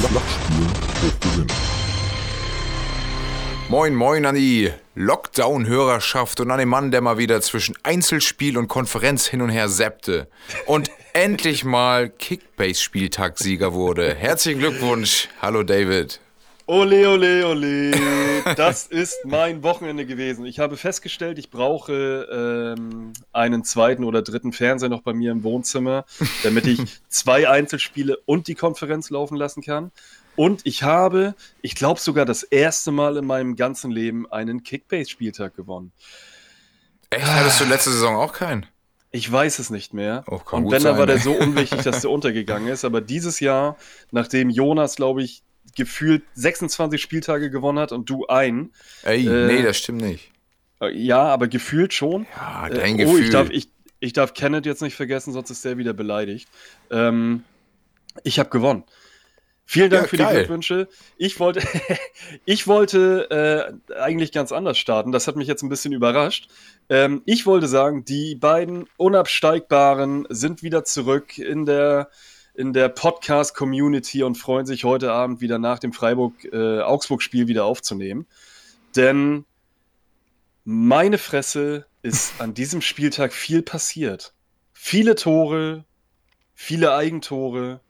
Flachspielen hochgewinnen. Moin, moin an die Lockdown-Hörerschaft und an den Mann, der mal wieder zwischen Einzelspiel und Konferenz hin und her seppte und endlich mal Kickbase-Spieltagssieger wurde. Herzlichen Glückwunsch. Hallo David. Ole, ole, ole. Das ist mein Wochenende gewesen. Ich habe festgestellt, ich brauche ähm, einen zweiten oder dritten Fernseher noch bei mir im Wohnzimmer, damit ich zwei Einzelspiele und die Konferenz laufen lassen kann. Und ich habe, ich glaube sogar das erste Mal in meinem ganzen Leben einen Kickbase-Spieltag gewonnen. Echt? Hattest du letzte Saison auch keinen? Ich weiß es nicht mehr. Oh, und wenn, dann war der so unwichtig, dass der untergegangen ist. Aber dieses Jahr, nachdem Jonas, glaube ich, gefühlt 26 Spieltage gewonnen hat und du einen, Ey, Äh, nee, das stimmt nicht. äh, ja, aber gefühlt schon. Ja, Äh, dein oh, Gefühl. ich darf, ich, ich darf Kenneth jetzt nicht vergessen, sonst ist der wieder beleidigt. Ähm, ich habe gewonnen. Vielen Dank Ja, für die geil. Glückwünsche. Ich wollte, ich wollte äh, eigentlich ganz anders starten. Das hat mich jetzt ein bisschen überrascht. Ähm, ich wollte sagen, die beiden Unabsteigbaren sind wieder zurück in der, in der Podcast-Community und freuen sich heute Abend wieder nach dem Freiburg-Augsburg-Spiel wieder aufzunehmen. Denn meine Fresse ist an diesem Spieltag viel passiert. Viele Tore, viele Eigentore.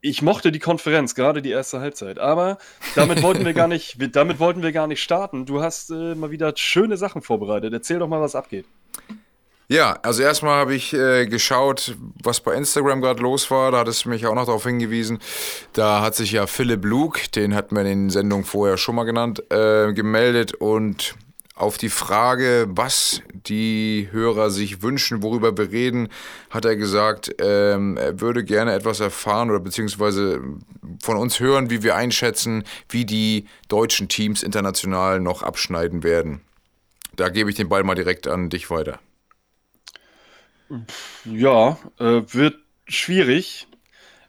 Ich mochte die Konferenz, gerade die erste Halbzeit. Aber damit wollten wir gar nicht, damit wollten wir gar nicht starten. Du hast äh, mal wieder schöne Sachen vorbereitet. Erzähl doch mal, was abgeht. Ja, also erstmal habe ich äh, geschaut, was bei Instagram gerade los war. Da hat es mich auch noch darauf hingewiesen. Da hat sich ja Philipp Luke, den hatten wir in den Sendungen vorher schon mal genannt, äh, gemeldet und auf die Frage, was die Hörer sich wünschen, worüber wir reden, hat er gesagt, ähm, er würde gerne etwas erfahren oder beziehungsweise von uns hören, wie wir einschätzen, wie die deutschen Teams international noch abschneiden werden. Da gebe ich den Ball mal direkt an dich weiter. Ja, äh, wird schwierig.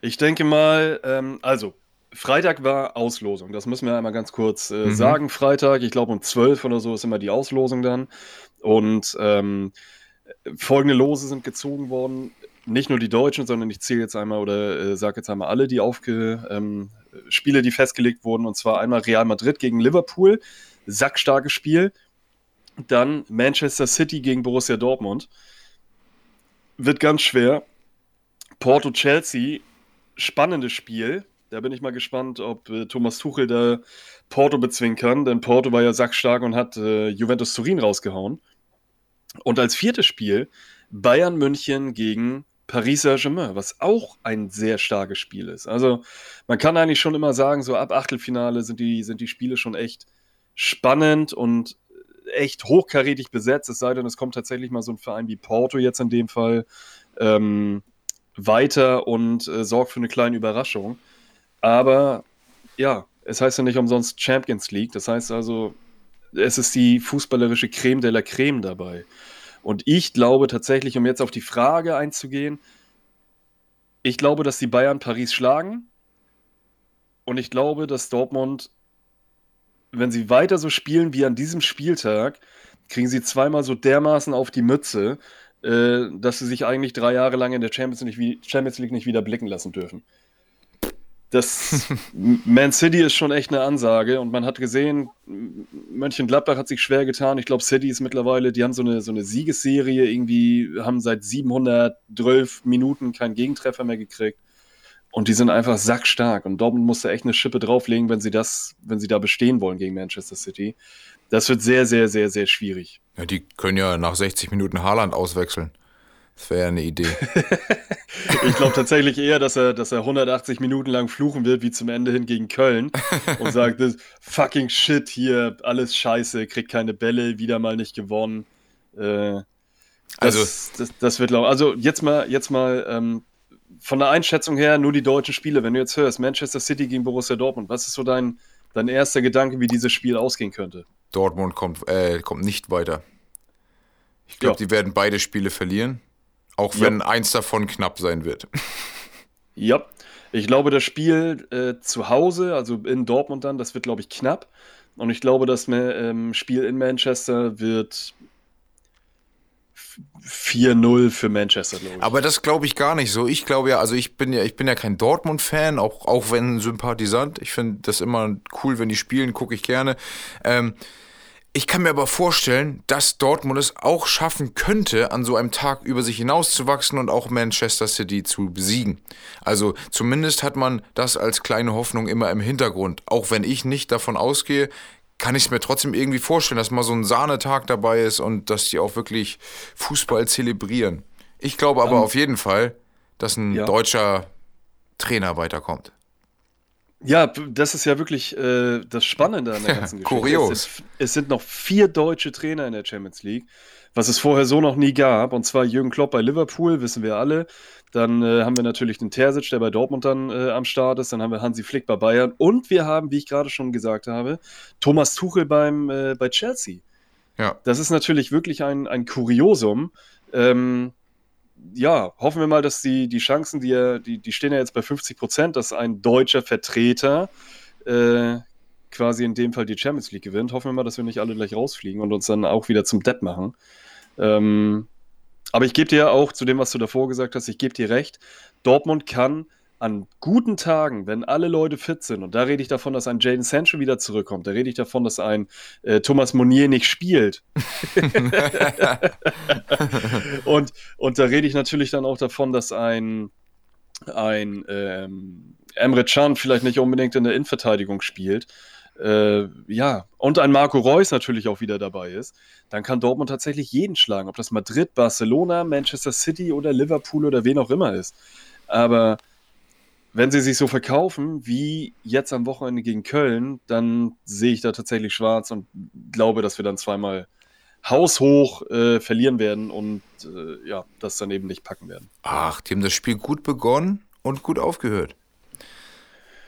Ich denke mal, ähm, also, Freitag war Auslosung. Das müssen wir einmal ganz kurz äh, sagen. Freitag, ich glaube um 12 oder so ist immer die Auslosung dann. Und ähm, folgende Lose sind gezogen worden. Nicht nur die Deutschen, sondern ich zähle jetzt einmal oder äh, sage jetzt einmal alle die aufge ähm, Spiele, die festgelegt wurden. Und zwar einmal Real Madrid gegen Liverpool, sackstarkes Spiel. Dann Manchester City gegen Borussia Dortmund. Wird ganz schwer. Porto Chelsea, spannendes Spiel. Da bin ich mal gespannt, ob äh, Thomas Tuchel da Porto bezwingen kann, denn Porto war ja sackstark und hat äh, Juventus Turin rausgehauen. Und als viertes Spiel Bayern München gegen Paris Saint-Germain, was auch ein sehr starkes Spiel ist. Also man kann eigentlich schon immer sagen, so ab Achtelfinale sind die, sind die Spiele schon echt spannend und echt hochkarätig besetzt, es sei denn, es kommt tatsächlich mal so ein Verein wie Porto jetzt in dem Fall ähm, weiter und äh, sorgt für eine kleine Überraschung. Aber ja, es heißt ja nicht umsonst Champions League. Das heißt also, es ist die fußballerische Creme de la Creme dabei. Und ich glaube tatsächlich, um jetzt auf die Frage einzugehen, ich glaube, dass die Bayern Paris schlagen. Und ich glaube, dass Dortmund, wenn sie weiter so spielen wie an diesem Spieltag, kriegen sie zweimal so dermaßen auf die Mütze, äh, dass sie sich eigentlich drei Jahre lang in der Champions League, Champions League nicht wieder blicken lassen dürfen. Das Man City ist schon echt eine Ansage und man hat gesehen, Mönchengladbach hat sich schwer getan. Ich glaube, City ist mittlerweile, die haben so eine, so eine Siegesserie, irgendwie haben seit 712 Minuten keinen Gegentreffer mehr gekriegt. Und die sind einfach sackstark. Und Dortmund musste echt eine Schippe drauflegen, wenn sie das, wenn sie da bestehen wollen gegen Manchester City. Das wird sehr, sehr, sehr, sehr schwierig. Ja, die können ja nach 60 Minuten Haaland auswechseln. Das wäre ja eine Idee. Ich glaube tatsächlich eher, dass er, dass er 180 Minuten lang fluchen wird, wie zum Ende hin gegen Köln und sagt, das fucking shit hier, alles scheiße, kriegt keine Bälle, wieder mal nicht gewonnen. Äh, das, Also- das, das wird, glaub, also jetzt mal, jetzt mal ähm, von der Einschätzung her nur die deutschen Spiele. Wenn du jetzt hörst, Manchester City gegen Borussia Dortmund, was ist so dein, dein erster Gedanke, wie dieses Spiel ausgehen könnte? Dortmund kommt, äh, kommt nicht weiter. Ich glaube, Ja. die werden beide Spiele verlieren. Auch Ja. wenn eins davon knapp sein wird. Ja, ich glaube, das Spiel äh, zu Hause, also in Dortmund dann, das wird, glaube ich, knapp. Und ich glaube, das ähm, Spiel in Manchester wird 4-0 für Manchester, ich. Aber das glaube ich gar nicht so. Ich glaube ja, also ich bin ja, ich bin ja kein Dortmund-Fan, auch, auch wenn Sympathisant. Ich finde das immer cool, wenn die spielen, gucke ich gerne. Ähm, ich kann mir aber vorstellen, dass Dortmund es auch schaffen könnte, an so einem Tag über sich hinauszuwachsen und auch Manchester City zu besiegen. Also zumindest hat man das als kleine Hoffnung immer im Hintergrund. Auch wenn ich nicht davon ausgehe, kann ich es mir trotzdem irgendwie vorstellen, dass mal so ein Sahnetag dabei ist und dass die auch wirklich Fußball zelebrieren. Ich glaube aber um, auf jeden Fall, dass ein ja. deutscher Trainer weiterkommt. Ja, das ist ja wirklich äh, das Spannende an der ganzen Geschichte. Kurios. Es, ist, es, sind noch vier deutsche Trainer in der Champions League, was es vorher so noch nie gab. Und zwar Jürgen Klopp bei Liverpool, wissen wir alle. Dann äh, haben wir natürlich den Terzic, der bei Dortmund dann äh, am Start ist. Dann haben wir Hansi Flick bei Bayern. Und wir haben, wie ich gerade schon gesagt habe, Thomas Tuchel beim, äh, bei Chelsea. Ja. Das ist natürlich wirklich ein, ein Kuriosum. Ähm, ja, hoffen wir mal, dass die, die Chancen, die, die, die stehen ja jetzt bei 50 Prozent, dass ein deutscher Vertreter äh, quasi in dem Fall die Champions League gewinnt. Hoffen wir mal, dass wir nicht alle gleich rausfliegen und uns dann auch wieder zum Depp machen. Ähm, aber ich gebe dir auch zu dem, was du davor gesagt hast, ich gebe dir recht. Dortmund kann an guten Tagen, wenn alle Leute fit sind, und da rede ich davon, dass ein Jaden Sancho wieder zurückkommt, da rede ich davon, dass ein äh, Thomas Monier nicht spielt. und, und da rede ich natürlich dann auch davon, dass ein, ein ähm, Emre Can vielleicht nicht unbedingt in der Innenverteidigung spielt. Äh, ja, und ein Marco Reus natürlich auch wieder dabei ist, dann kann Dortmund tatsächlich jeden schlagen, ob das Madrid, Barcelona, Manchester City oder Liverpool oder wen auch immer ist. Aber wenn sie sich so verkaufen wie jetzt am Wochenende gegen Köln, dann sehe ich da tatsächlich schwarz und glaube, dass wir dann zweimal haushoch äh, verlieren werden und äh, ja, das dann eben nicht packen werden. Ach, die haben das Spiel gut begonnen und gut aufgehört.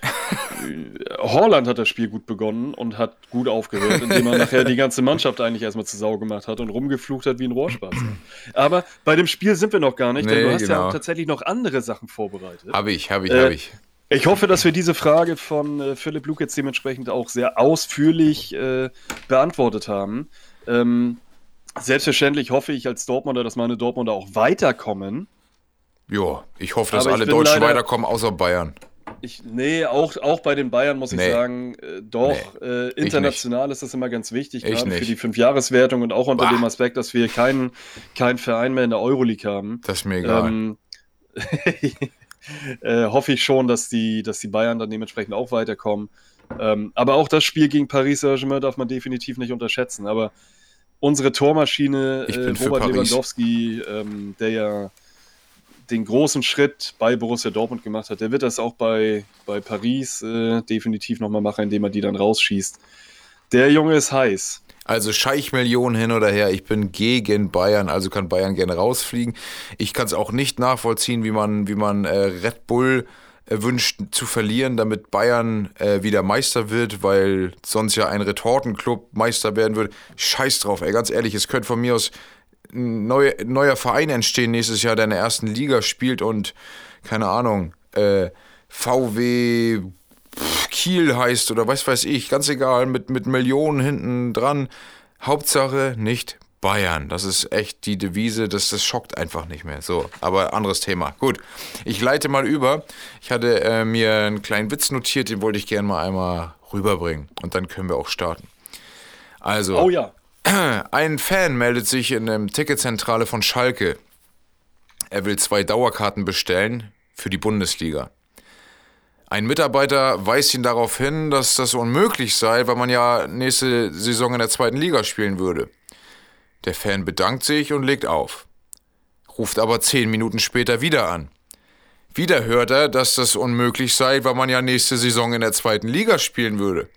Holland hat das Spiel gut begonnen und hat gut aufgehört, indem er nachher die ganze Mannschaft eigentlich erstmal zu Sau gemacht hat und rumgeflucht hat wie ein Rohrspatz. Aber bei dem Spiel sind wir noch gar nicht, nee, denn du hast genau. ja tatsächlich noch andere Sachen vorbereitet. Habe ich, habe ich, äh, habe ich. Ich hoffe, dass wir diese Frage von äh, Philipp Luke jetzt dementsprechend auch sehr ausführlich äh, beantwortet haben. Ähm, selbstverständlich hoffe ich als Dortmunder, dass meine Dortmunder auch weiterkommen. Ja, ich hoffe, dass Aber alle Deutschen weiterkommen, außer Bayern. Ich, nee, auch, auch bei den Bayern muss nee. ich sagen, äh, doch, nee. äh, international ist das immer ganz wichtig, gerade für die Fünfjahreswertung und auch unter bah. dem Aspekt, dass wir keinen kein Verein mehr in der Euroleague haben. Das ist mir egal. Ähm, äh, hoffe ich schon, dass die, dass die Bayern dann dementsprechend auch weiterkommen. Ähm, aber auch das Spiel gegen Paris Saint-Germain darf man definitiv nicht unterschätzen. Aber unsere Tormaschine, äh, Robert Lewandowski, ähm, der ja den großen Schritt bei Borussia Dortmund gemacht hat, der wird das auch bei, bei Paris äh, definitiv nochmal machen, indem er die dann rausschießt. Der Junge ist heiß. Also Scheichmillionen hin oder her, ich bin gegen Bayern, also kann Bayern gerne rausfliegen. Ich kann es auch nicht nachvollziehen, wie man, wie man äh, Red Bull wünscht zu verlieren, damit Bayern äh, wieder Meister wird, weil sonst ja ein Retortenclub Meister werden würde. Scheiß drauf, ey, ganz ehrlich, es könnte von mir aus ein neu, neuer Verein entstehen nächstes Jahr, der in der ersten Liga spielt und, keine Ahnung, äh, VW Kiel heißt oder was weiß ich, ganz egal, mit, mit Millionen hinten dran. Hauptsache nicht Bayern. Das ist echt die Devise, das, das schockt einfach nicht mehr. So, aber anderes Thema. Gut, ich leite mal über. Ich hatte äh, mir einen kleinen Witz notiert, den wollte ich gerne mal einmal rüberbringen. Und dann können wir auch starten. Also, oh ja. Ein Fan meldet sich in der Ticketzentrale von Schalke. Er will zwei Dauerkarten bestellen für die Bundesliga. Ein Mitarbeiter weist ihn darauf hin, dass das unmöglich sei, weil man ja nächste Saison in der zweiten Liga spielen würde. Der Fan bedankt sich und legt auf, ruft aber zehn Minuten später wieder an. Wieder hört er, dass das unmöglich sei, weil man ja nächste Saison in der zweiten Liga spielen würde.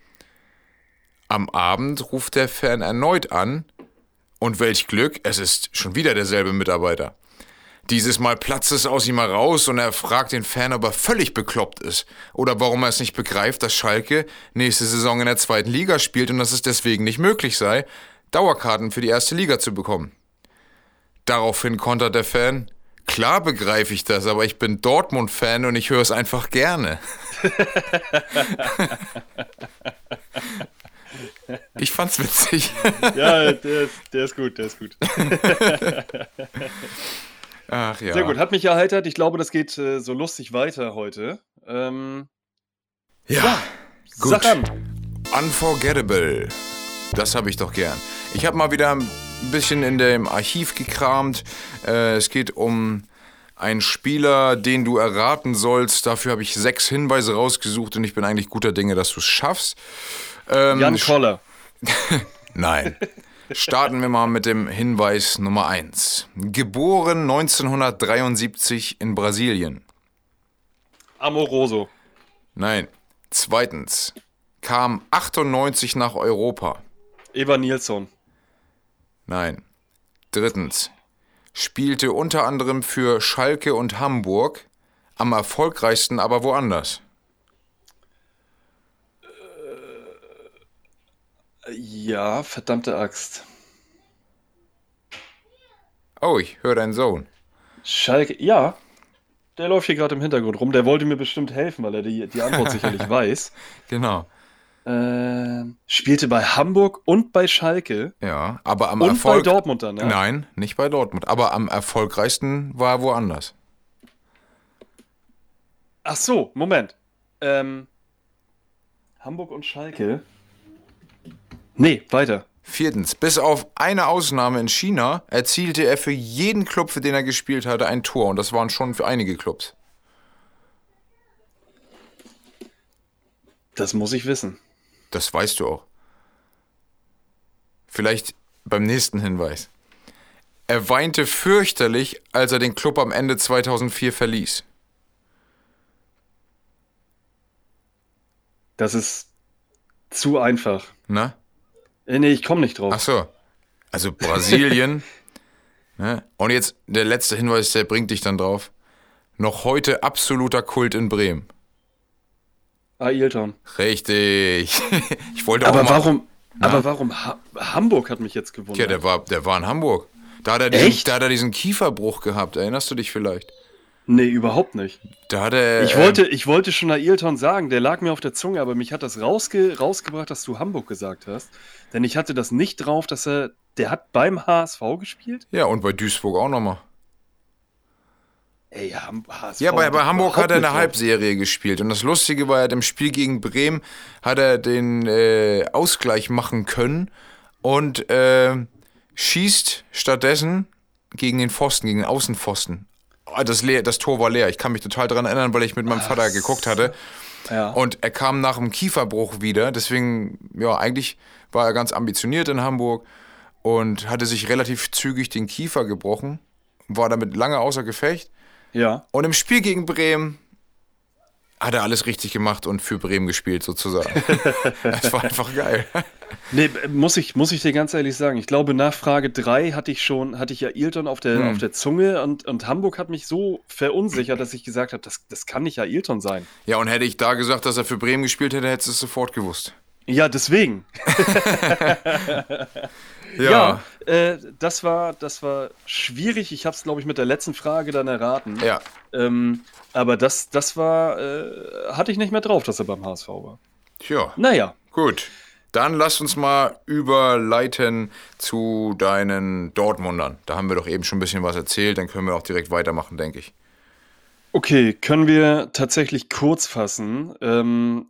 Am Abend ruft der Fan erneut an und welch Glück, es ist schon wieder derselbe Mitarbeiter. Dieses Mal platzt es aus ihm heraus und er fragt den Fan, ob er völlig bekloppt ist oder warum er es nicht begreift, dass Schalke nächste Saison in der zweiten Liga spielt und dass es deswegen nicht möglich sei, Dauerkarten für die erste Liga zu bekommen. Daraufhin kontert der Fan, klar begreife ich das, aber ich bin Dortmund-Fan und ich höre es einfach gerne. Ich fand's witzig. Ja, der ist, der ist gut, der ist gut. Ach ja. Sehr gut, hat mich erheitert. Ich glaube, das geht äh, so lustig weiter heute. Ähm, Ja, gut. Sag an. Unforgettable. Das habe ich doch gern. Ich habe mal wieder ein bisschen in dem Archiv gekramt. Äh, es geht um einen Spieler, den du erraten sollst. Dafür habe ich sechs Hinweise rausgesucht und ich bin eigentlich guter Dinge, dass du es schaffst. Ähm, Jan Koller. Nein. Starten wir mal mit dem Hinweis Nummer 1. Geboren 1973 in Brasilien. Amoroso. Nein. Zweitens. Kam 98 nach Europa. Eva Nilsson. Nein. Drittens. Spielte unter anderem für Schalke und Hamburg. Am erfolgreichsten aber woanders. Ja, verdammte Axt. Oh, ich höre deinen Sohn. Schalke, ja. Der läuft hier gerade im Hintergrund rum. Der wollte mir bestimmt helfen, weil er die, die Antwort sicherlich weiß. Genau. Ähm, spielte bei Hamburg und bei Schalke. Ja, aber am Und Erfolg. bei Dortmund dann, ja? Nein, nicht bei Dortmund. Aber am erfolgreichsten war er woanders. Ach so, Moment. Ähm, Hamburg und Schalke. Nee, weiter. Viertens, bis auf eine Ausnahme in China erzielte er für jeden Club, für den er gespielt hatte, ein Tor. Und das waren schon für einige Clubs. Das muss ich wissen. Das weißt du auch. Vielleicht beim nächsten Hinweis. Er weinte fürchterlich, als er den Club am Ende 2004 verließ. Das ist zu einfach. Na? Äh, nee, ich komme nicht drauf. Ach so. Also Brasilien. ne? Und jetzt der letzte Hinweis, der bringt dich dann drauf. Noch heute absoluter Kult in Bremen. Ailton. Richtig. Ich wollte Aber auch mal. warum, Na? aber warum ha Hamburg hat mich jetzt gewundert. Ja, der war, der war in Hamburg. Da hat, er diesen, Echt? da hat er diesen Kieferbruch gehabt. Erinnerst du dich vielleicht? Nee, überhaupt nicht. Da hat er. Ich ähm, wollte, ich wollte schon Ailton sagen, der lag mir auf der Zunge, aber mich hat das rausge rausgebracht, dass du Hamburg gesagt hast. Denn ich hatte das nicht drauf, dass er, der hat beim HSV gespielt? Ja, und bei Duisburg auch nochmal. Ey, HSV. Ja, bei, bei Hamburg hat er eine nicht drauf. Halbserie gespielt. Und das Lustige war, er hat im Spiel gegen Bremen hat er den äh, Ausgleich machen können und äh, schießt stattdessen gegen den Pfosten, gegen den Außenpfosten. Ah, Das, leer, das Tor war leer. Ich kann mich total daran erinnern, weil ich mit meinem Vater geguckt hatte. Ja. Und er kam nach dem Kieferbruch wieder. Deswegen, ja, eigentlich war er ganz ambitioniert in Hamburg und hatte sich relativ zügig den Kiefer gebrochen. War damit lange außer Gefecht. ja. Und im Spiel gegen Bremen hat er alles richtig gemacht und für Bremen gespielt, sozusagen. das war einfach geil. Nee, muss ich, muss ich dir ganz ehrlich sagen. Ich glaube, nach Frage 3 hatte ich schon, hatte ich ja Ailton auf der, Hm. auf der Zunge und, und Hamburg hat mich so verunsichert, dass ich gesagt habe, das, das kann nicht Ailton sein. Ja, und hätte ich da gesagt, dass er für Bremen gespielt hätte, hättest du es sofort gewusst. Ja, deswegen. Ja, äh, das, war, das war schwierig. Ich habe es, glaube ich, mit der letzten Frage dann erraten. Ja. Ähm, aber das, das war, äh, hatte ich nicht mehr drauf, dass er beim HSV war. Tja, Naja, gut. Dann lass uns mal überleiten zu deinen Dortmundern. Da haben wir doch eben schon ein bisschen was erzählt, dann können wir auch direkt weitermachen, denke ich. okay, können wir tatsächlich kurz fassen. Ähm,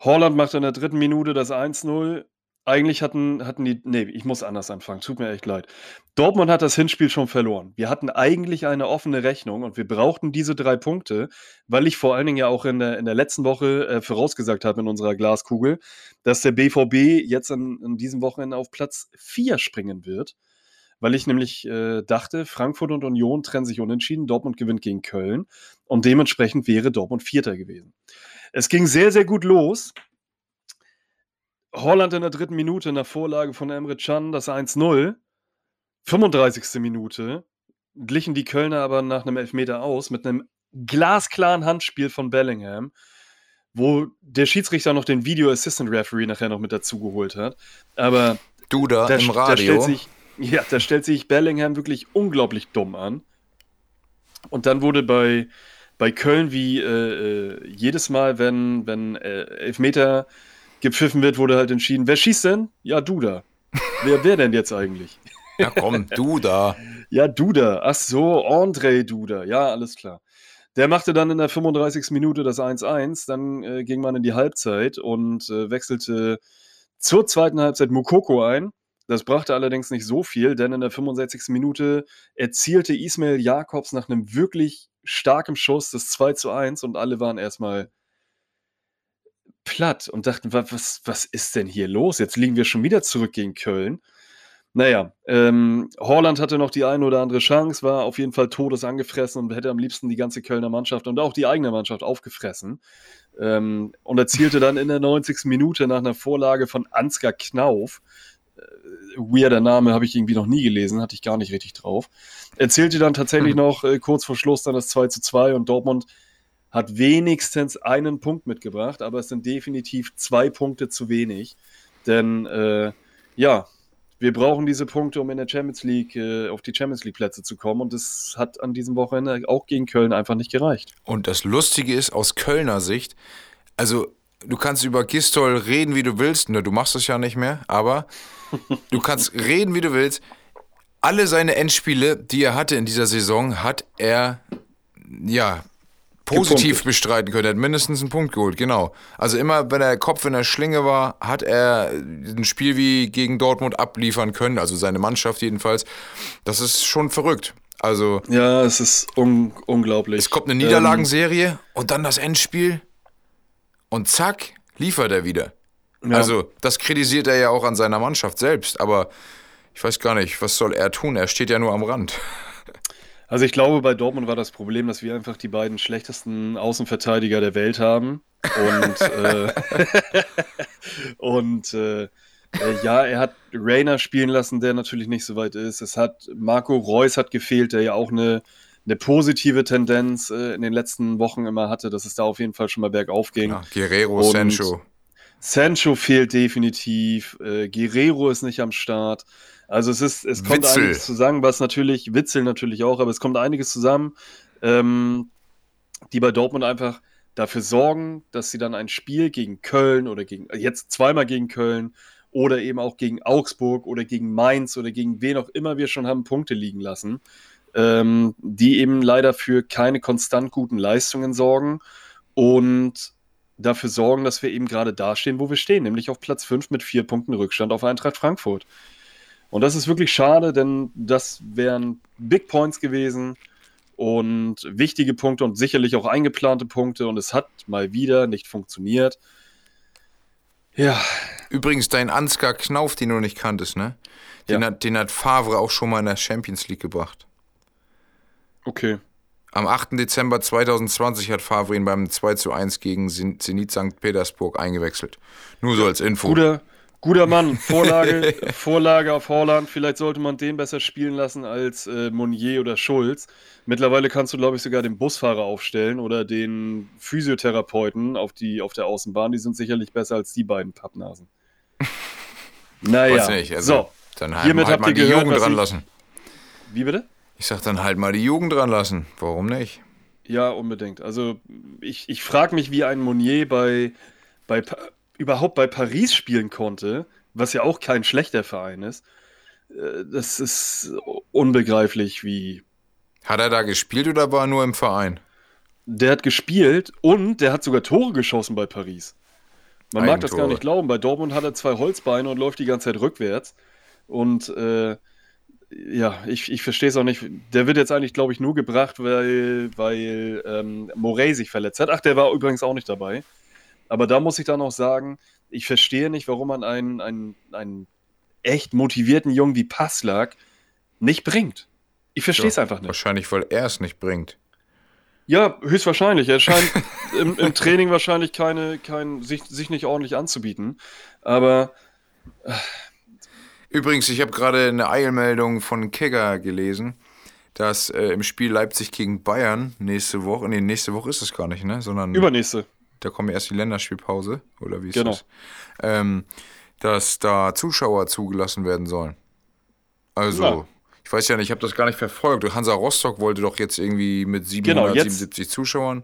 Holland macht in der dritten Minute das 1-0. Eigentlich hatten, hatten die, nee, ich muss anders anfangen, tut mir echt leid. Dortmund hat das Hinspiel schon verloren. Wir hatten eigentlich eine offene Rechnung und wir brauchten diese drei Punkte, weil ich vor allen Dingen ja auch in der, in der letzten Woche äh, vorausgesagt habe in unserer Glaskugel, dass der BVB jetzt an, an diesem Wochenende auf Platz 4 springen wird, weil ich nämlich äh, dachte, Frankfurt und Union trennen sich unentschieden, Dortmund gewinnt gegen Köln und dementsprechend wäre Dortmund Vierter gewesen. Es ging sehr, sehr gut los. Holland in der dritten Minute nach Vorlage von Emre Can das 1-0. 35. Minute glichen die Kölner aber nach einem Elfmeter aus mit einem glasklaren Handspiel von Bellingham, wo der Schiedsrichter noch den Video Assistant Referee nachher noch mit dazu geholt hat. Aber Du da, da, im da Radio. stellt sich, ja, da stellt sich Bellingham wirklich unglaublich dumm an. Und dann wurde bei, bei Köln wie äh, äh, jedes Mal, wenn, wenn äh, Elfmeter gepfiffen wird, wurde halt entschieden, wer schießt denn? Ja, du da. wer, wer denn jetzt eigentlich? Ja, komm, du da. Ja, Duda. Ach so, André Duda. Ja, alles klar. Der machte dann in der 35. Minute das 1-1. Dann äh, ging man in die Halbzeit und äh, wechselte zur zweiten Halbzeit Mukoko ein. Das brachte allerdings nicht so viel, denn in der 65. Minute erzielte Ismail Jakobs nach einem wirklich starken Schuss das 2 zu 1 und alle waren erstmal platt und dachten, was, was ist denn hier los? Jetzt liegen wir schon wieder zurück gegen Köln. Naja, ähm, Horland hatte noch die eine oder andere Chance, war auf jeden Fall todesangefressen und hätte am liebsten die ganze Kölner Mannschaft und auch die eigene Mannschaft aufgefressen. Ähm, und erzielte dann in der 90. Minute nach einer Vorlage von Ansgar Knauf, weirder Name, habe ich irgendwie noch nie gelesen, hatte ich gar nicht richtig drauf, erzählte dann tatsächlich hm. noch äh, kurz vor Schluss dann das 2 zu 2 und Dortmund hat wenigstens einen Punkt mitgebracht, aber es sind definitiv zwei Punkte zu wenig. Denn äh, ja, wir brauchen diese Punkte, um in der Champions League äh, auf die Champions League Plätze zu kommen. Und es hat an diesem Wochenende auch gegen Köln einfach nicht gereicht. Und das Lustige ist aus Kölner Sicht, also du kannst über Gistol reden, wie du willst. Ne, du machst es ja nicht mehr, aber du kannst reden, wie du willst. Alle seine Endspiele, die er hatte in dieser Saison, hat er ja positiv gepunktet. bestreiten können. Er hat mindestens einen Punkt geholt, genau. Also immer, wenn der Kopf in der Schlinge war, hat er ein Spiel wie gegen Dortmund abliefern können, also seine Mannschaft jedenfalls. Das ist schon verrückt. Also. Ja, es ist un unglaublich. Es kommt eine Niederlagenserie ähm, und dann das Endspiel und zack, liefert er wieder. Ja. Also, das kritisiert er ja auch an seiner Mannschaft selbst, aber ich weiß gar nicht, was soll er tun? Er steht ja nur am Rand. Also ich glaube, bei Dortmund war das Problem, dass wir einfach die beiden schlechtesten Außenverteidiger der Welt haben. Und, äh, und äh, äh, ja, er hat Rainer spielen lassen, der natürlich nicht so weit ist. Es hat Marco Reus hat gefehlt, der ja auch eine, eine positive Tendenz äh, in den letzten Wochen immer hatte, dass es da auf jeden Fall schon mal bergauf ging. Ja, Guerrero, und Sancho. Sancho fehlt definitiv. Äh, Guerrero ist nicht am Start. Also es ist, es kommt Witzel. einiges zusammen, was natürlich, Witzel natürlich auch, aber es kommt einiges zusammen, ähm, die bei Dortmund einfach dafür sorgen, dass sie dann ein Spiel gegen Köln oder gegen, jetzt zweimal gegen Köln oder eben auch gegen Augsburg oder gegen Mainz oder gegen wen auch immer wir schon haben Punkte liegen lassen, ähm, die eben leider für keine konstant guten Leistungen sorgen und dafür sorgen, dass wir eben gerade dastehen, wo wir stehen, nämlich auf Platz 5 mit vier Punkten Rückstand auf Eintracht Frankfurt. Und das ist wirklich schade, denn das wären Big Points gewesen und wichtige Punkte und sicherlich auch eingeplante Punkte. Und es hat mal wieder nicht funktioniert. Ja. Übrigens, dein Ansgar Knauf, den du nicht kanntest, ne? Den, ja. hat, den hat Favre auch schon mal in der Champions League gebracht. Okay. Am 8. Dezember 2020 hat Favre ihn beim 2 zu 1 gegen Zenit St. Petersburg eingewechselt. Nur so als Info. Guter, Guter Mann, Vorlage, Vorlage auf Holland. Vielleicht sollte man den besser spielen lassen als äh, Monier oder Schulz. Mittlerweile kannst du, glaube ich, sogar den Busfahrer aufstellen oder den Physiotherapeuten auf, die, auf der Außenbahn. Die sind sicherlich besser als die beiden Pappnasen. naja, Weiß nicht. Also, so. Dann halt, hiermit halt mal die gehört, Jugend dran ich, lassen. Wie bitte? Ich sag dann halt mal die Jugend dran lassen. Warum nicht? Ja, unbedingt. Also ich, ich frage mich, wie ein Monier bei, bei überhaupt bei Paris spielen konnte, was ja auch kein schlechter Verein ist. Äh, das ist unbegreiflich, wie. Hat er da gespielt oder war er nur im Verein? Der hat gespielt und der hat sogar Tore geschossen bei Paris. Man mag das gar nicht glauben. Bei Dortmund hat er zwei Holzbeine und läuft die ganze Zeit rückwärts. Und äh, ja, ich, ich verstehe es auch nicht. Der wird jetzt eigentlich, glaube ich, nur gebracht, weil, weil ähm, Morey sich verletzt hat. Ach, der war übrigens auch nicht dabei. Aber da muss ich dann auch sagen, ich verstehe nicht, warum man einen, einen, einen echt motivierten Jungen wie Passlack nicht bringt. Ich verstehe es einfach nicht. Wahrscheinlich, weil er es nicht bringt. Ja, höchstwahrscheinlich. Er scheint im, im, Training wahrscheinlich keine, kein, sich, sich nicht ordentlich anzubieten. Aber. Äh, Übrigens, ich habe gerade eine Eilmeldung von Kegger gelesen, dass äh, im Spiel Leipzig gegen Bayern nächste Woche, nee, nächste Woche ist es gar nicht, ne? Sondern. Übernächste da kommt erst die Länderspielpause, oder wie ist genau. das? Ähm, dass da Zuschauer zugelassen werden sollen. Also, ja. ich weiß ja nicht, ich habe das gar nicht verfolgt. Hansa Rostock wollte doch jetzt irgendwie mit 777 genau, Zuschauern.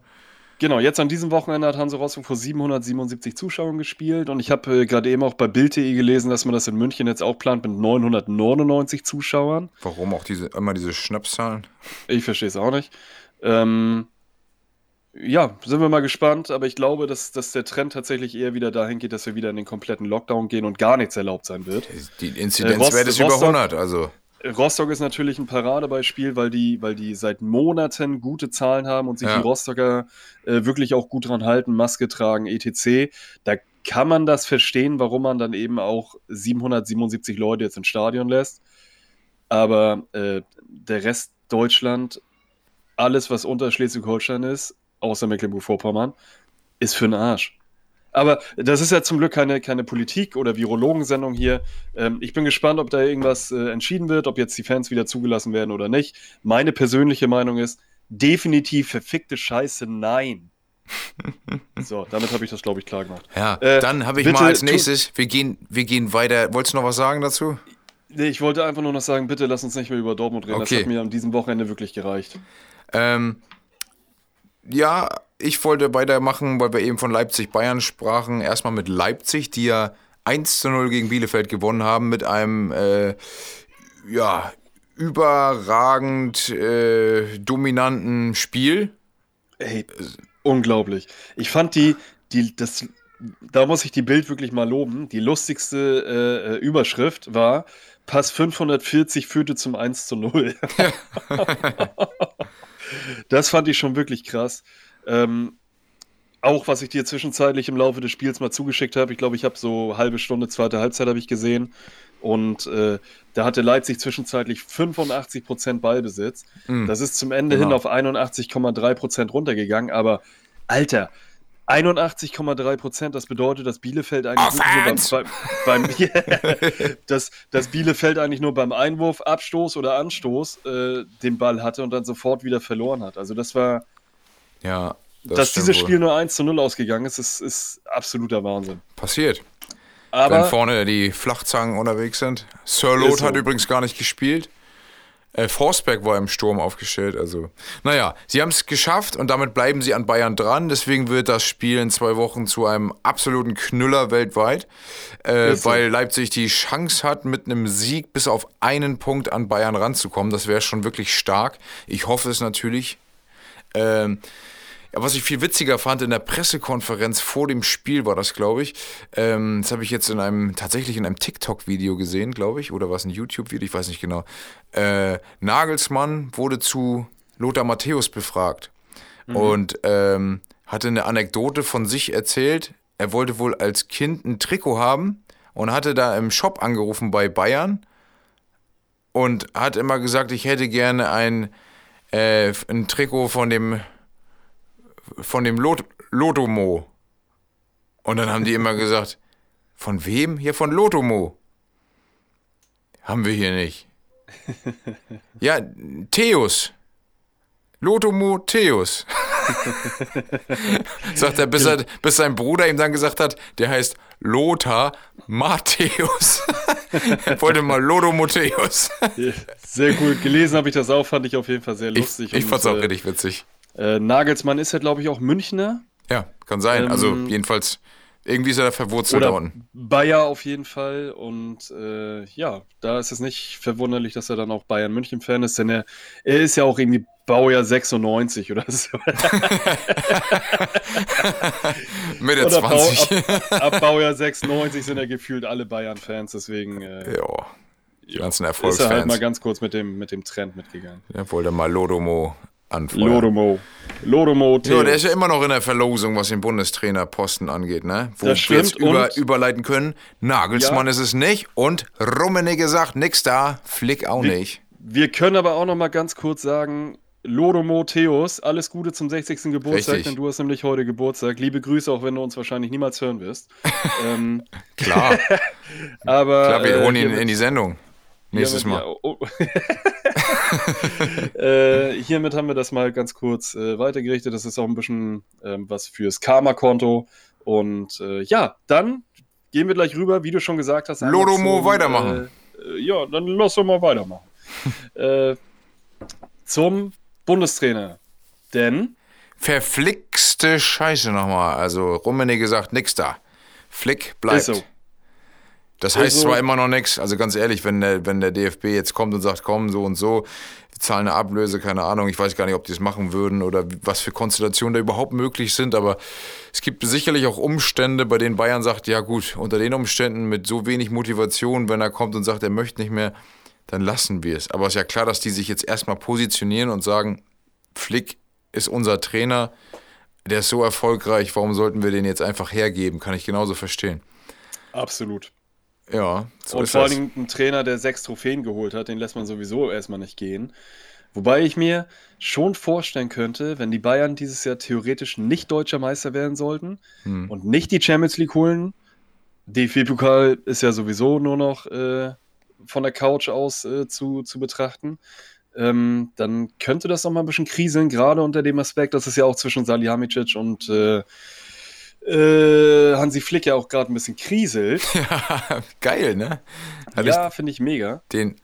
Genau, jetzt an diesem Wochenende hat Hansa Rostock vor 777 Zuschauern gespielt und ich habe äh, gerade eben auch bei Bild.de gelesen, dass man das in München jetzt auch plant mit 999 Zuschauern. Warum auch diese, immer diese Schnapszahlen? Ich verstehe es auch nicht. Ähm, ja, sind wir mal gespannt, aber ich glaube, dass, dass der Trend tatsächlich eher wieder dahin geht, dass wir wieder in den kompletten Lockdown gehen und gar nichts erlaubt sein wird. Die Inzidenzwert äh, ist über 100, also. Rostock ist natürlich ein Paradebeispiel, weil die, weil die seit Monaten gute Zahlen haben und sich ja. die Rostocker äh, wirklich auch gut dran halten, Maske tragen, etc. Da kann man das verstehen, warum man dann eben auch 777 Leute jetzt ins Stadion lässt. Aber äh, der Rest Deutschland, alles, was unter Schleswig-Holstein ist, außer Mecklenburg-Vorpommern, ist für den Arsch. Aber das ist ja zum Glück keine, keine Politik- oder Virologensendung hier. Ähm, ich bin gespannt, ob da irgendwas äh, entschieden wird, ob jetzt die Fans wieder zugelassen werden oder nicht. Meine persönliche Meinung ist, definitiv verfickte Scheiße, nein. so, damit habe ich das, glaube ich, klar gemacht. Ja, äh, dann habe ich mal als nächstes, wir gehen, wir gehen weiter. Wolltest du noch was sagen dazu? Nee, ich wollte einfach nur noch sagen, bitte lass uns nicht mehr über Dortmund reden. Okay. Das hat mir an diesem Wochenende wirklich gereicht. Ähm, ja, ich wollte weitermachen, weil wir eben von Leipzig-Bayern sprachen. Erstmal mit Leipzig, die ja 1 zu 0 gegen Bielefeld gewonnen haben mit einem, äh, ja, überragend äh, dominanten Spiel. Ey, unglaublich. Ich fand die, die, das, da muss ich die Bild wirklich mal loben. Die lustigste äh, Überschrift war: Pass 540 führte zum 1 zu 0. das fand ich schon wirklich krass. Ähm, auch was ich dir zwischenzeitlich im Laufe des Spiels mal zugeschickt habe. Ich glaube, ich habe so halbe Stunde, zweite Halbzeit habe ich gesehen. Und äh, da hatte Leipzig zwischenzeitlich 85% Ballbesitz. Mhm. Das ist zum Ende genau. hin auf 81,3% runtergegangen. Aber Alter, 81,3% das bedeutet, dass Bielefeld eigentlich nur beim, beim dass, dass Bielefeld eigentlich nur beim Einwurf, Abstoß oder Anstoß äh, den Ball hatte und dann sofort wieder verloren hat. Also das war ja, das dass dieses wohl. Spiel nur 1 zu 0 ausgegangen ist, ist, ist absoluter Wahnsinn. Passiert. Aber Wenn vorne die Flachzangen unterwegs sind. Sir Lot so. hat übrigens gar nicht gespielt. Äh, Forsberg war im Sturm aufgestellt. Also, naja, sie haben es geschafft und damit bleiben sie an Bayern dran. Deswegen wird das Spiel in zwei Wochen zu einem absoluten Knüller weltweit, äh, weil Leipzig die Chance hat, mit einem Sieg bis auf einen Punkt an Bayern ranzukommen. Das wäre schon wirklich stark. Ich hoffe es natürlich. Ähm, ja, was ich viel witziger fand, in der Pressekonferenz vor dem Spiel war das, glaube ich. Ähm, das habe ich jetzt in einem, tatsächlich in einem TikTok-Video gesehen, glaube ich, oder war es ein YouTube-Video, ich weiß nicht genau. Äh, Nagelsmann wurde zu Lothar Matthäus befragt mhm. und ähm, hatte eine Anekdote von sich erzählt. Er wollte wohl als Kind ein Trikot haben und hatte da im Shop angerufen bei Bayern und hat immer gesagt, ich hätte gerne ein, äh, ein Trikot von dem von dem Lot Lotomo. Und dann haben die immer gesagt, von wem? Hier von Lotomo. Haben wir hier nicht. Ja, Theus. Lotomo Theus. Sagt er bis, er, bis sein Bruder ihm dann gesagt hat, der heißt Lothar Matthäus. er wollte mal Lodomotheus. sehr cool. Gelesen habe ich das auch, fand ich auf jeden Fall sehr lustig. Ich, ich fand es auch äh, richtig witzig. Äh, Nagelsmann ist ja, glaube ich, auch Münchner. Ja, kann sein. Also ähm, also jedenfalls, irgendwie ist er da verwurzelt da unten. Bayer auf jeden Fall. Und äh, ja, da ist es nicht verwunderlich, dass er dann auch Bayern München-Fan ist, denn er, er ist ja auch irgendwie Baujahr 96 oder so. Mitte oder 20. Bau, ab, ab, Baujahr 96 sind ja gefühlt alle Bayern-Fans, deswegen. Äh, ja. Die ganzen Erfolgsfans. Ist er halt mal ganz kurz mit dem, mit dem Trend mitgegangen. Ja, wollte mal Lodomo anfeuern. Lodomo. Lodomo Ja, der ist ja immer noch in der Verlosung, was den Bundestrainerposten angeht, ne? Wo das wir jetzt über, überleiten können. Nagelsmann ja. ist es nicht und Rummenigge sagt, nix da, Flick auch wir, nicht. Wir können aber auch noch mal ganz kurz sagen, Lodomo Theos, alles Gute zum 60. Geburtstag, Richtig. denn du hast nämlich heute Geburtstag. Liebe Grüße, auch wenn du uns wahrscheinlich niemals hören wirst. ähm, Klar. aber, Klar, wir holen ihn äh, in die Sendung. Nächstes Mal. Ja, oh. äh, hiermit haben wir das mal ganz kurz äh, weitergerichtet. Das ist auch ein bisschen ähm, was fürs Karma-Konto. Und äh, ja, dann gehen wir gleich rüber, wie du schon gesagt hast. Lodomo zum, weitermachen. Äh, ja, dann lass doch mal weitermachen. Äh, zum Bundestrainer. Denn verflixte Scheiße nochmal. Also Rummenigge sagt nix da. Flick bleibt. Ist so. Das heißt Also- zwar immer noch nichts, also ganz ehrlich, wenn der, wenn der DFB jetzt kommt und sagt, komm, so und so, wir zahlen eine Ablöse, keine Ahnung, ich weiß gar nicht, ob die es machen würden oder was für Konstellationen da überhaupt möglich sind, aber es gibt sicherlich auch Umstände, bei denen Bayern sagt, ja gut, unter den Umständen mit so wenig Motivation, wenn er kommt und sagt, er möchte nicht mehr, dann lassen wir es. Aber es ist ja klar, dass die sich jetzt erstmal positionieren und sagen, Flick ist unser Trainer, der ist so erfolgreich, warum sollten wir den jetzt einfach hergeben? Kann ich genauso verstehen. Absolut. Ja, so und vor allen Dingen ein Trainer, der sechs Trophäen geholt hat, den lässt man sowieso erstmal nicht gehen. Wobei ich mir schon vorstellen könnte, wenn die Bayern dieses Jahr theoretisch nicht deutscher Meister werden sollten Hm. und nicht die Champions League holen, DFB-Pokal ist ja sowieso nur noch äh, von der Couch aus äh, zu, zu betrachten, ähm, dann könnte das noch mal ein bisschen kriseln, gerade unter dem Aspekt, dass es ja auch zwischen Salihamidzic und äh, äh, Hansi Flick ja auch gerade ein bisschen kriselt. Ja, geil, ne? Hattest, ja, finde ich mega. den,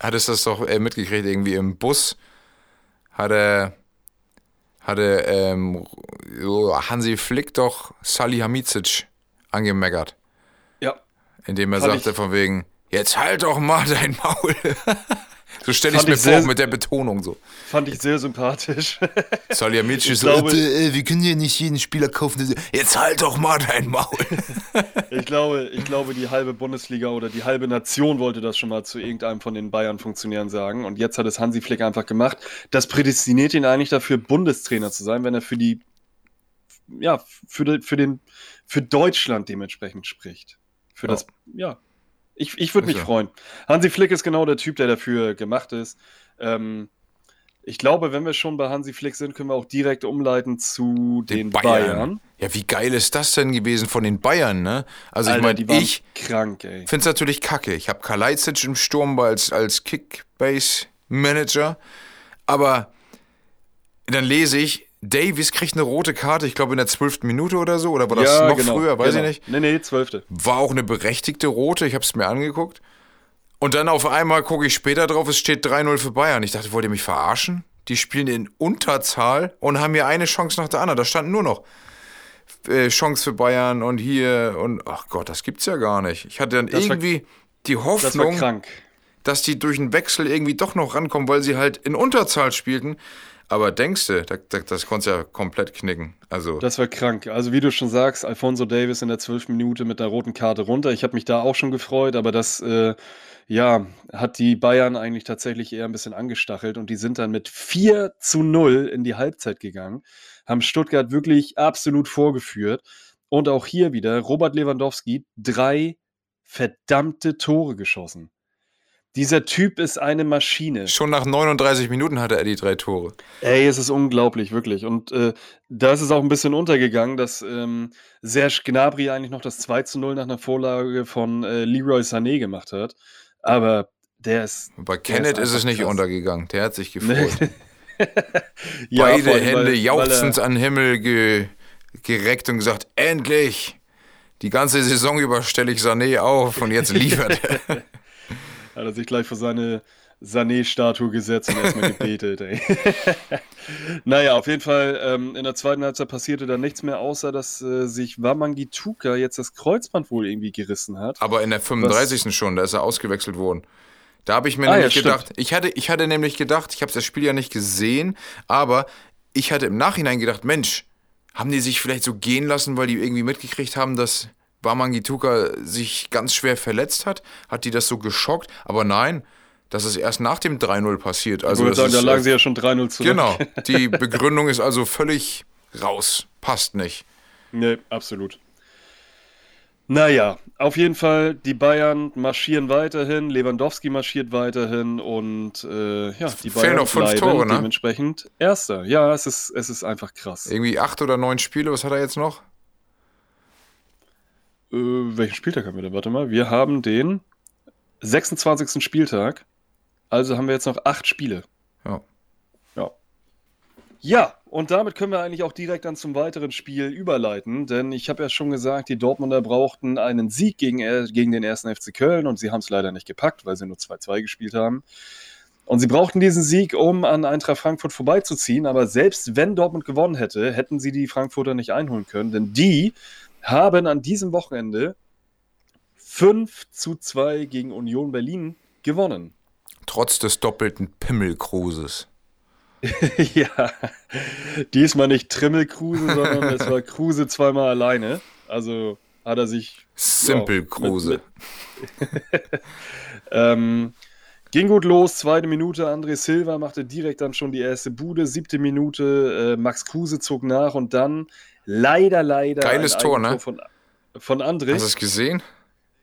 hattest das doch äh, mitgekriegt, irgendwie im Bus hatte, hatte ähm, Hansi Flick doch Salihamidzic angemeckert, Ja, indem er Fand sagte ich- von wegen, jetzt halt doch mal dein Maul. so stelle ich mir ich vor, mit der Betonung so. fand ich sehr sympathisch. Salihamidzic Ich so, glaube- äh, äh, wir können ja nicht jeden Spieler kaufen. Jetzt halt doch mal dein Maul. ich, glaube, ich glaube, die halbe Bundesliga oder die halbe Nation wollte das schon mal zu irgendeinem von den Bayern-Funktionären sagen. Und jetzt hat es Hansi Flick einfach gemacht. Das prädestiniert ihn eigentlich dafür, Bundestrainer zu sein, wenn er für die, ja, für, für den, für Deutschland dementsprechend spricht. Für Ja. das, ja. Ich, ich würde mich er. freuen. Hansi Flick ist genau der Typ, der dafür gemacht ist. Ähm, ich glaube, wenn wir schon bei Hansi Flick sind, können wir auch direkt umleiten zu den, Bayern. Ja, wie geil ist das denn gewesen von den Bayern, ne? Also ich Alter, meine, die waren ich krank, ey. finde es natürlich kacke. Ich habe Kalajdzic im Sturm als, als Kickbase-Manager, aber dann lese ich, Davies kriegt eine rote Karte, ich glaube in der zwölften Minute oder so, oder war das noch früher, weiß genau. ich nicht. Nee, nee, zwölfte. War auch eine berechtigte rote, ich habe es mir angeguckt. Und dann auf einmal gucke ich später drauf, es steht 3-0 für Bayern. Ich dachte, wollt ihr mich verarschen? Die spielen in Unterzahl und haben hier eine Chance nach der anderen. Da stand nur noch äh, Chance für Bayern und hier und ach Gott, das gibt's ja gar nicht. Ich hatte dann Das war- irgendwie die Das war Hoffnung, krank. dass die durch einen Wechsel irgendwie doch noch rankommen, weil sie halt in Unterzahl spielten. Aber denkst du, da, da, das konntest ja komplett knicken. Also, Das war krank. Also wie du schon sagst, Alfonso Davis in der zwölften Minute mit der roten Karte runter. Ich habe mich da auch schon gefreut, aber das äh, ja, hat die Bayern eigentlich tatsächlich eher ein bisschen angestachelt und die sind dann mit 4 zu 0 in die Halbzeit gegangen, haben Stuttgart wirklich absolut vorgeführt. Und auch hier wieder Robert Lewandowski drei verdammte Tore geschossen. Dieser Typ ist eine Maschine. schon nach 39 Minuten hatte er die drei Tore. Ey, es ist unglaublich, wirklich. Und äh, da ist es auch ein bisschen untergegangen, dass ähm, Serge Gnabry eigentlich noch das 2 zu 0 nach einer Vorlage von äh, Leroy Sané gemacht hat. Aber der ist. Bei Kenneth ist ist, es nicht krass. untergegangen. Der hat sich gefreut. Ja, Beide allem, Hände weil- weil jauchzend er- an den Himmel ge gereckt und gesagt: Endlich! Die ganze Saison über stelle ich Sané auf und jetzt liefert er. Hat er sich gleich vor seine Sané-Statue gesetzt und erstmal gebetet, ey. naja, auf jeden Fall, ähm, in der zweiten Halbzeit passierte dann nichts mehr, außer dass äh, sich Wamangituka jetzt das Kreuzband wohl irgendwie gerissen hat. Aber in der 35. schon, da ist er ausgewechselt worden. Da habe ich mir Ah, ja, nämlich stimmt. gedacht, ich hatte, ich hatte nämlich gedacht, ich habe das Spiel ja nicht gesehen, aber ich hatte im Nachhinein gedacht, Mensch, haben die sich vielleicht so gehen lassen, weil die irgendwie mitgekriegt haben, dass Bamangituka sich ganz schwer verletzt hat? Hat die das so geschockt? Aber nein, das ist erst nach dem 3-0 passiert. Also ich würde sagen, da lagen sie ja schon 3-0 zurück. Genau, die Begründung ist also völlig raus. Passt nicht. Nee, absolut. Naja, auf jeden Fall, die Bayern marschieren weiterhin, Lewandowski marschiert weiterhin und äh, ja, die Fehlen Bayern noch fünf bleiben Tore, ne? dementsprechend Erster. Ja, es ist, es ist einfach krass. Äh, Irgendwie acht oder neun Spiele, was hat er jetzt noch? Welchen Spieltag haben wir denn? Warte mal, wir haben den 26. Spieltag, also haben wir jetzt noch acht Spiele. Ja. Ja. Ja, und damit können wir eigentlich auch direkt dann zum weiteren Spiel überleiten, denn ich habe ja schon gesagt, die Dortmunder brauchten einen Sieg gegen, äh, gegen den ersten FC Köln und sie haben es leider nicht gepackt, weil sie nur 2-2 gespielt haben. Und sie brauchten diesen Sieg, um an Eintracht Frankfurt vorbeizuziehen. Aber selbst wenn Dortmund gewonnen hätte, hätten sie die Frankfurter nicht einholen können. Denn die haben an diesem Wochenende 5 zu 2 gegen Union Berlin gewonnen. Trotz des doppelten Pimmelkruses. ja, diesmal nicht Trimmelkruse, sondern es war Kruse zweimal alleine. Also hat er sich. Simple Kruse. ähm, ging gut los, zweite Minute. André Silva machte direkt dann schon die erste Bude. Siebte Minute, äh, Max Kruse zog nach und dann leider, leider. Geiles Tor, ne? Von, von André. Hast du es gesehen?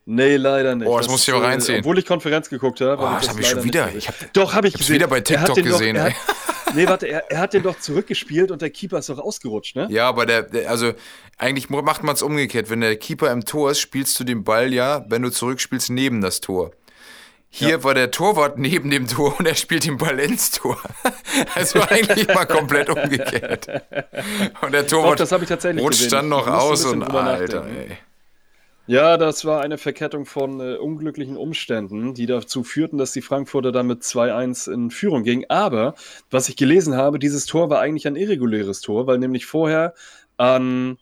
Nee, leider nicht. Oh, das, das muss ich aber reinziehen. Obwohl ich Konferenz geguckt habe. Oh, das habe ich schon wieder. Ich hab, doch, habe ich gesehen. wieder bei TikTok gesehen. Doch, nee, warte, er, er, hat den doch zurückgespielt und der Keeper ist doch ausgerutscht, ne? Ja, aber der, der also eigentlich macht man es umgekehrt. Wenn der Keeper im Tor ist, spielst du den Ball ja, wenn du zurückspielst, neben das Tor. Hier ja. war der Torwart neben dem Tor und er spielt den Ball ins Tor. Also eigentlich mal komplett umgekehrt. Und der Torwart Doch, rutscht gesehen. dann noch aus und Alter, ey. Ja, das war eine Verkettung von äh, unglücklichen Umständen, die dazu führten, dass die Frankfurter dann mit 2-1 in Führung gingen. Aber, was ich gelesen habe, dieses Tor war eigentlich ein irreguläres Tor, weil nämlich vorher an,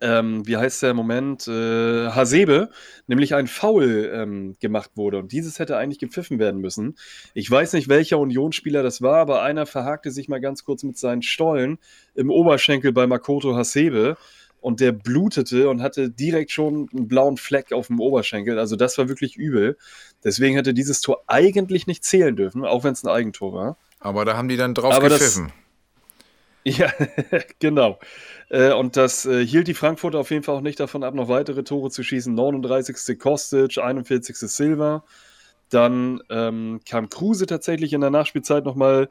ähm, wie heißt der im Moment, äh, Hasebe, nämlich ein Foul ähm, gemacht wurde. Und dieses hätte eigentlich gepfiffen werden müssen. Ich weiß nicht, welcher Unionsspieler das war, aber einer verhakte sich mal ganz kurz mit seinen Stollen im Oberschenkel bei Makoto Hasebe und der blutete und hatte direkt schon einen blauen Fleck auf dem Oberschenkel. Also das war wirklich übel. Deswegen hätte dieses Tor eigentlich nicht zählen dürfen, auch wenn es ein Eigentor war. Aber da haben die dann drauf Aber gepfiffen. Das, ja, genau. Äh, und das äh, hielt die Frankfurter auf jeden Fall auch nicht davon ab, noch weitere Tore zu schießen. 39. Kostic, 41. Silva. Dann ähm, kam Kruse tatsächlich in der Nachspielzeit nochmal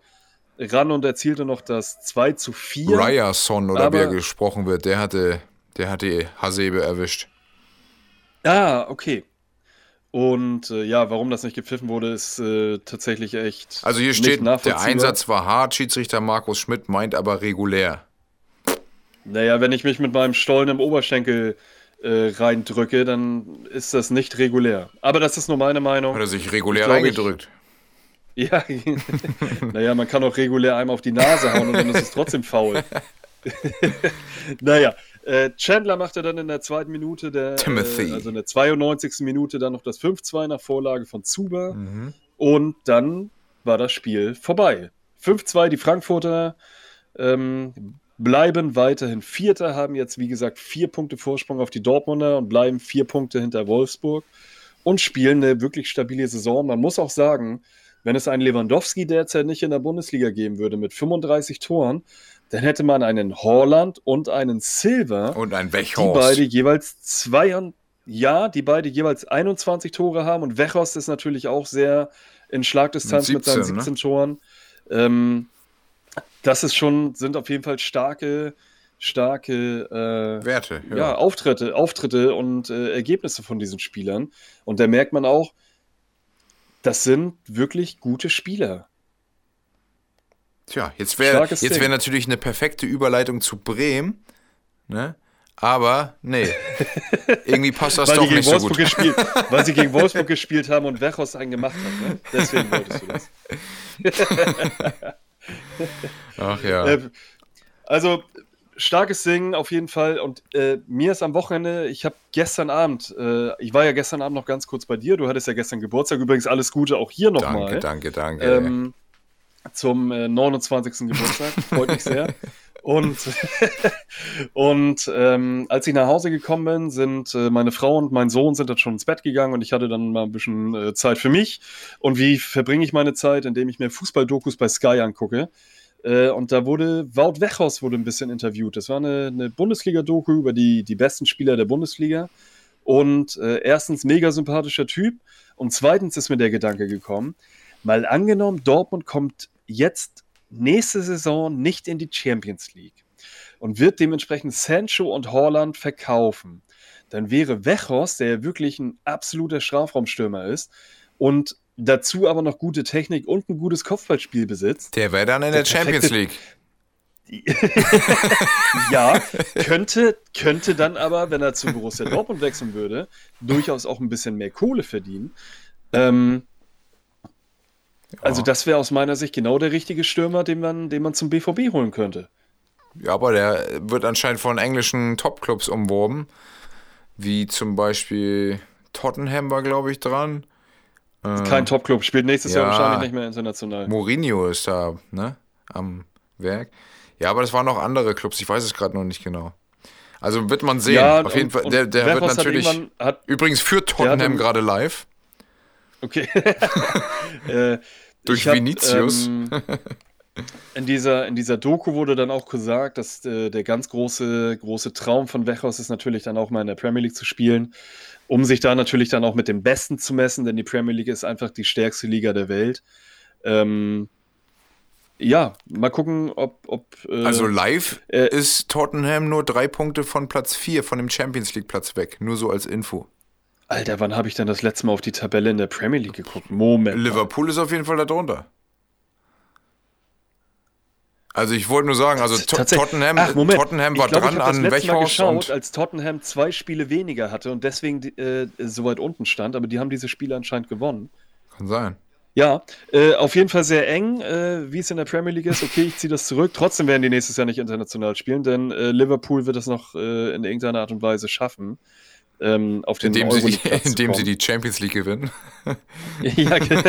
ran und erzielte noch das 2 zu 4. Ryerson oder Aber, wie er gesprochen wird, der hatte, der hatte Hasebe erwischt. Ah, okay. Und äh, ja, warum das nicht gepfiffen wurde, ist äh, tatsächlich echt. Also hier steht, der Einsatz war hart, Schiedsrichter Markus Schmidt meint aber regulär. Naja, wenn ich mich mit meinem Stollen im Oberschenkel äh, reindrücke, dann ist das nicht regulär. Aber das ist nur meine Meinung. Hat er sich regulär reingedrückt? Ja, naja, man kann auch regulär einem auf die Nase hauen und dann ist es trotzdem faul. naja, äh, Chandler machte dann in der zweiten Minute, der, äh, also in der 92. Minute, dann noch das 5-2 nach Vorlage von Zuba. Mhm. Und dann war das Spiel vorbei. 5-2, die Frankfurter ähm, bleiben weiterhin Vierter, haben jetzt, wie gesagt, vier Punkte Vorsprung auf die Dortmunder und bleiben vier Punkte hinter Wolfsburg und spielen eine wirklich stabile Saison. Man muss auch sagen, wenn es einen Lewandowski derzeit nicht in der Bundesliga geben würde mit 35 Toren, dann hätte man einen Horland und einen Silver. Und einen Wechhorst. Die beide jeweils zwei, ja, die beide jeweils 21 Tore haben. Und Wechhorst ist natürlich auch sehr in Schlagdistanz mit, 17, mit seinen 17 ne? Toren. Ähm, das ist schon, sind auf jeden Fall starke, starke äh, Werte, ja. ja. Auftritte, Auftritte und äh, Ergebnisse von diesen Spielern. Und da merkt man auch, das sind wirklich gute Spieler. Tja, jetzt wäre jetzt wär natürlich eine perfekte Überleitung zu Bremen, ne? Aber nee, irgendwie passt das doch nicht Wolfsburg so gut. Gespielt, weil sie gegen Wolfsburg gespielt haben und Wechos einen gemacht hat. Ne? Deswegen wolltest du das. Ach ja. Äh, also starkes Singen auf jeden Fall. Und äh, mir ist am Wochenende, ich habe gestern Abend, äh, ich war ja gestern Abend noch ganz kurz bei dir. Du hattest ja gestern Geburtstag. Übrigens alles Gute auch hier nochmal. Danke, danke, danke. Ähm, zum äh, 29. Geburtstag. Freut mich sehr. Und, und ähm, als ich nach Hause gekommen bin, sind äh, meine Frau und mein Sohn sind dann schon ins Bett gegangen und ich hatte dann mal ein bisschen äh, Zeit für mich. Und wie verbringe ich meine Zeit? Indem ich mir Fußballdokus bei Sky angucke. Äh, und da wurde Wout Wechhaus wurde ein bisschen interviewt. Das war eine, eine Bundesliga-Doku über die, die besten Spieler der Bundesliga. Und äh, erstens mega sympathischer Typ und zweitens ist mir der Gedanke gekommen, mal angenommen, Dortmund kommt jetzt nächste Saison nicht in die Champions League und wird dementsprechend Sancho und Horland verkaufen, dann wäre Wechhorst, der ja wirklich ein absoluter Strafraumstürmer ist und dazu aber noch gute Technik und ein gutes Kopfballspiel besitzt. Der wäre dann in der, der Champions League. ja, könnte, könnte dann aber, wenn er zu Borussia Dortmund wechseln würde, durchaus auch ein bisschen mehr Kohle verdienen. Ähm, Also das wäre aus meiner Sicht genau der richtige Stürmer, den man, den man zum BVB holen könnte. Ja, aber der wird anscheinend von englischen Topclubs umworben, wie zum Beispiel Tottenham war, glaube ich, dran. Kein Topclub, spielt nächstes Jahr Ja. wahrscheinlich nicht mehr international. Mourinho ist da, ne, am Werk. Ja, aber das waren noch andere Clubs, ich weiß es gerade noch nicht genau. Also wird man sehen. Auf jeden und- Fall, der, der wird hat natürlich. irgendwann- Hat, Übrigens führt Tottenham gerade live. Okay. äh, Durch hab, Vinicius. Ähm, in, dieser, in dieser Doku wurde dann auch gesagt, dass äh, der ganz große, große Traum von Weghorst ist natürlich dann auch mal in der Premier League zu spielen, um sich da natürlich dann auch mit dem Besten zu messen, denn die Premier League ist einfach die stärkste Liga der Welt. Ähm, ja, mal gucken, ob. ob äh, Also live äh, ist Tottenham nur drei Punkte von Platz 4, von dem Champions League Platz weg. Nur so als Info. Alter, wann habe ich denn das letzte Mal auf die Tabelle in der Premier League geguckt? Moment. Liverpool ist auf jeden Fall da drunter. Also ich wollte nur sagen, also Tottenham, Ach. Tottenham war ich glaub, dran ich das an letzte Mal Wechhorst geschaut, als Tottenham zwei Spiele weniger hatte und deswegen äh, so weit unten stand, aber die haben diese Spiele anscheinend gewonnen. kann sein. Ja, äh, auf jeden Fall sehr eng, äh, wie es in der Premier League ist. Okay, ich ziehe das zurück. Trotzdem werden die nächstes Jahr nicht international spielen, denn äh, Liverpool wird es noch äh, in irgendeiner Art und Weise schaffen, ähm, auf den Indem, sie, Euroleague-Platz zu indem sie die Champions League gewinnen. Ja, ge-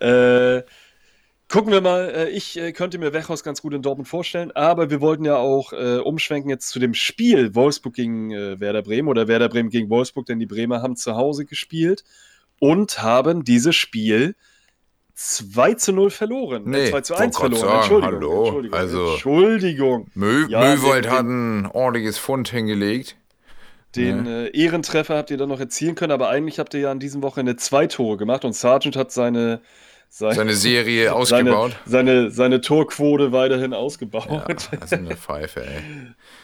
äh, gucken wir mal. Äh, ich äh, könnte mir Wechhaus ganz gut in Dortmund vorstellen, aber wir wollten ja auch äh, umschwenken jetzt zu dem Spiel Wolfsburg gegen äh, Werder Bremen oder Werder Bremen gegen Wolfsburg, denn die Bremer haben zu Hause gespielt und haben dieses Spiel 2 zu 0 verloren. Nee, äh, 2 zu wollte 1 grad verloren. sagen, Entschuldigung. hallo, Entschuldigung. also- Entschuldigung. Mö Ja, Möwald den- hat ein ordentliches Fund hingelegt. Den äh, Ehrentreffer habt ihr dann noch erzielen können, aber eigentlich habt ihr ja an diesem Wochenende zwei Tore gemacht und Sargent hat seine, seine, Seine Serie seine, ausgebaut. seine, seine Torquote weiterhin ausgebaut. Ja, also eine Pfeife, ey.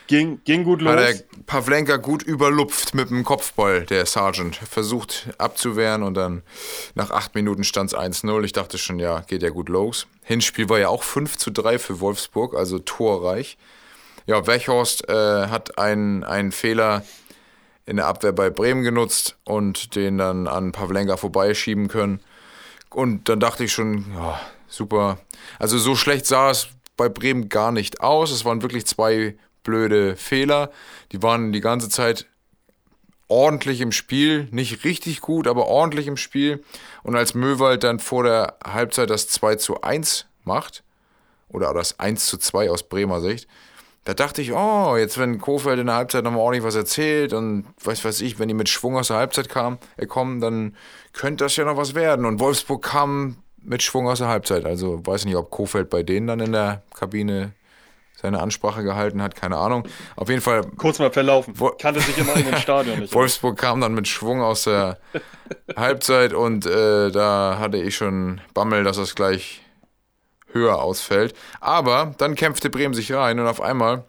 Ging, ging gut los. Hat er Pavlenka gut überlupft mit dem Kopfball, der Sergeant. Versucht abzuwehren und dann nach acht Minuten stand es 1-0. Ich dachte schon, ja, geht ja gut los. Hinspiel war ja auch 5 zu 3 für Wolfsburg, also torreich. Ja, Wechhorst äh, hat einen, einen Fehler in der Abwehr bei Bremen genutzt und den dann an Pavlenka vorbeischieben können. Und dann dachte ich schon, ja, super. Also so schlecht sah es bei Bremen gar nicht aus. Es waren wirklich zwei blöde Fehler. Die waren die ganze Zeit ordentlich im Spiel, nicht richtig gut, aber ordentlich im Spiel. Und als Möwald dann vor der Halbzeit das 2 zu 1 macht, oder das 1 zu 2 aus Bremer Sicht, da dachte ich, oh, jetzt wenn Kofeld in der Halbzeit nochmal ordentlich was erzählt und weiß was ich, wenn die mit Schwung aus der Halbzeit kam, äh, kommen, dann könnte das ja noch was werden. Und Wolfsburg kam mit Schwung aus der Halbzeit. Also weiß nicht, ob Kofeld bei denen dann in der Kabine seine Ansprache gehalten hat, keine Ahnung. Auf jeden Fall Kurz mal verlaufen. Kannte sich im eigenen Stadion nicht. Wolfsburg kam dann mit Schwung aus der Halbzeit und äh, da hatte ich schon Bammel, dass das gleich höher ausfällt. Aber dann kämpfte Bremen sich rein und auf einmal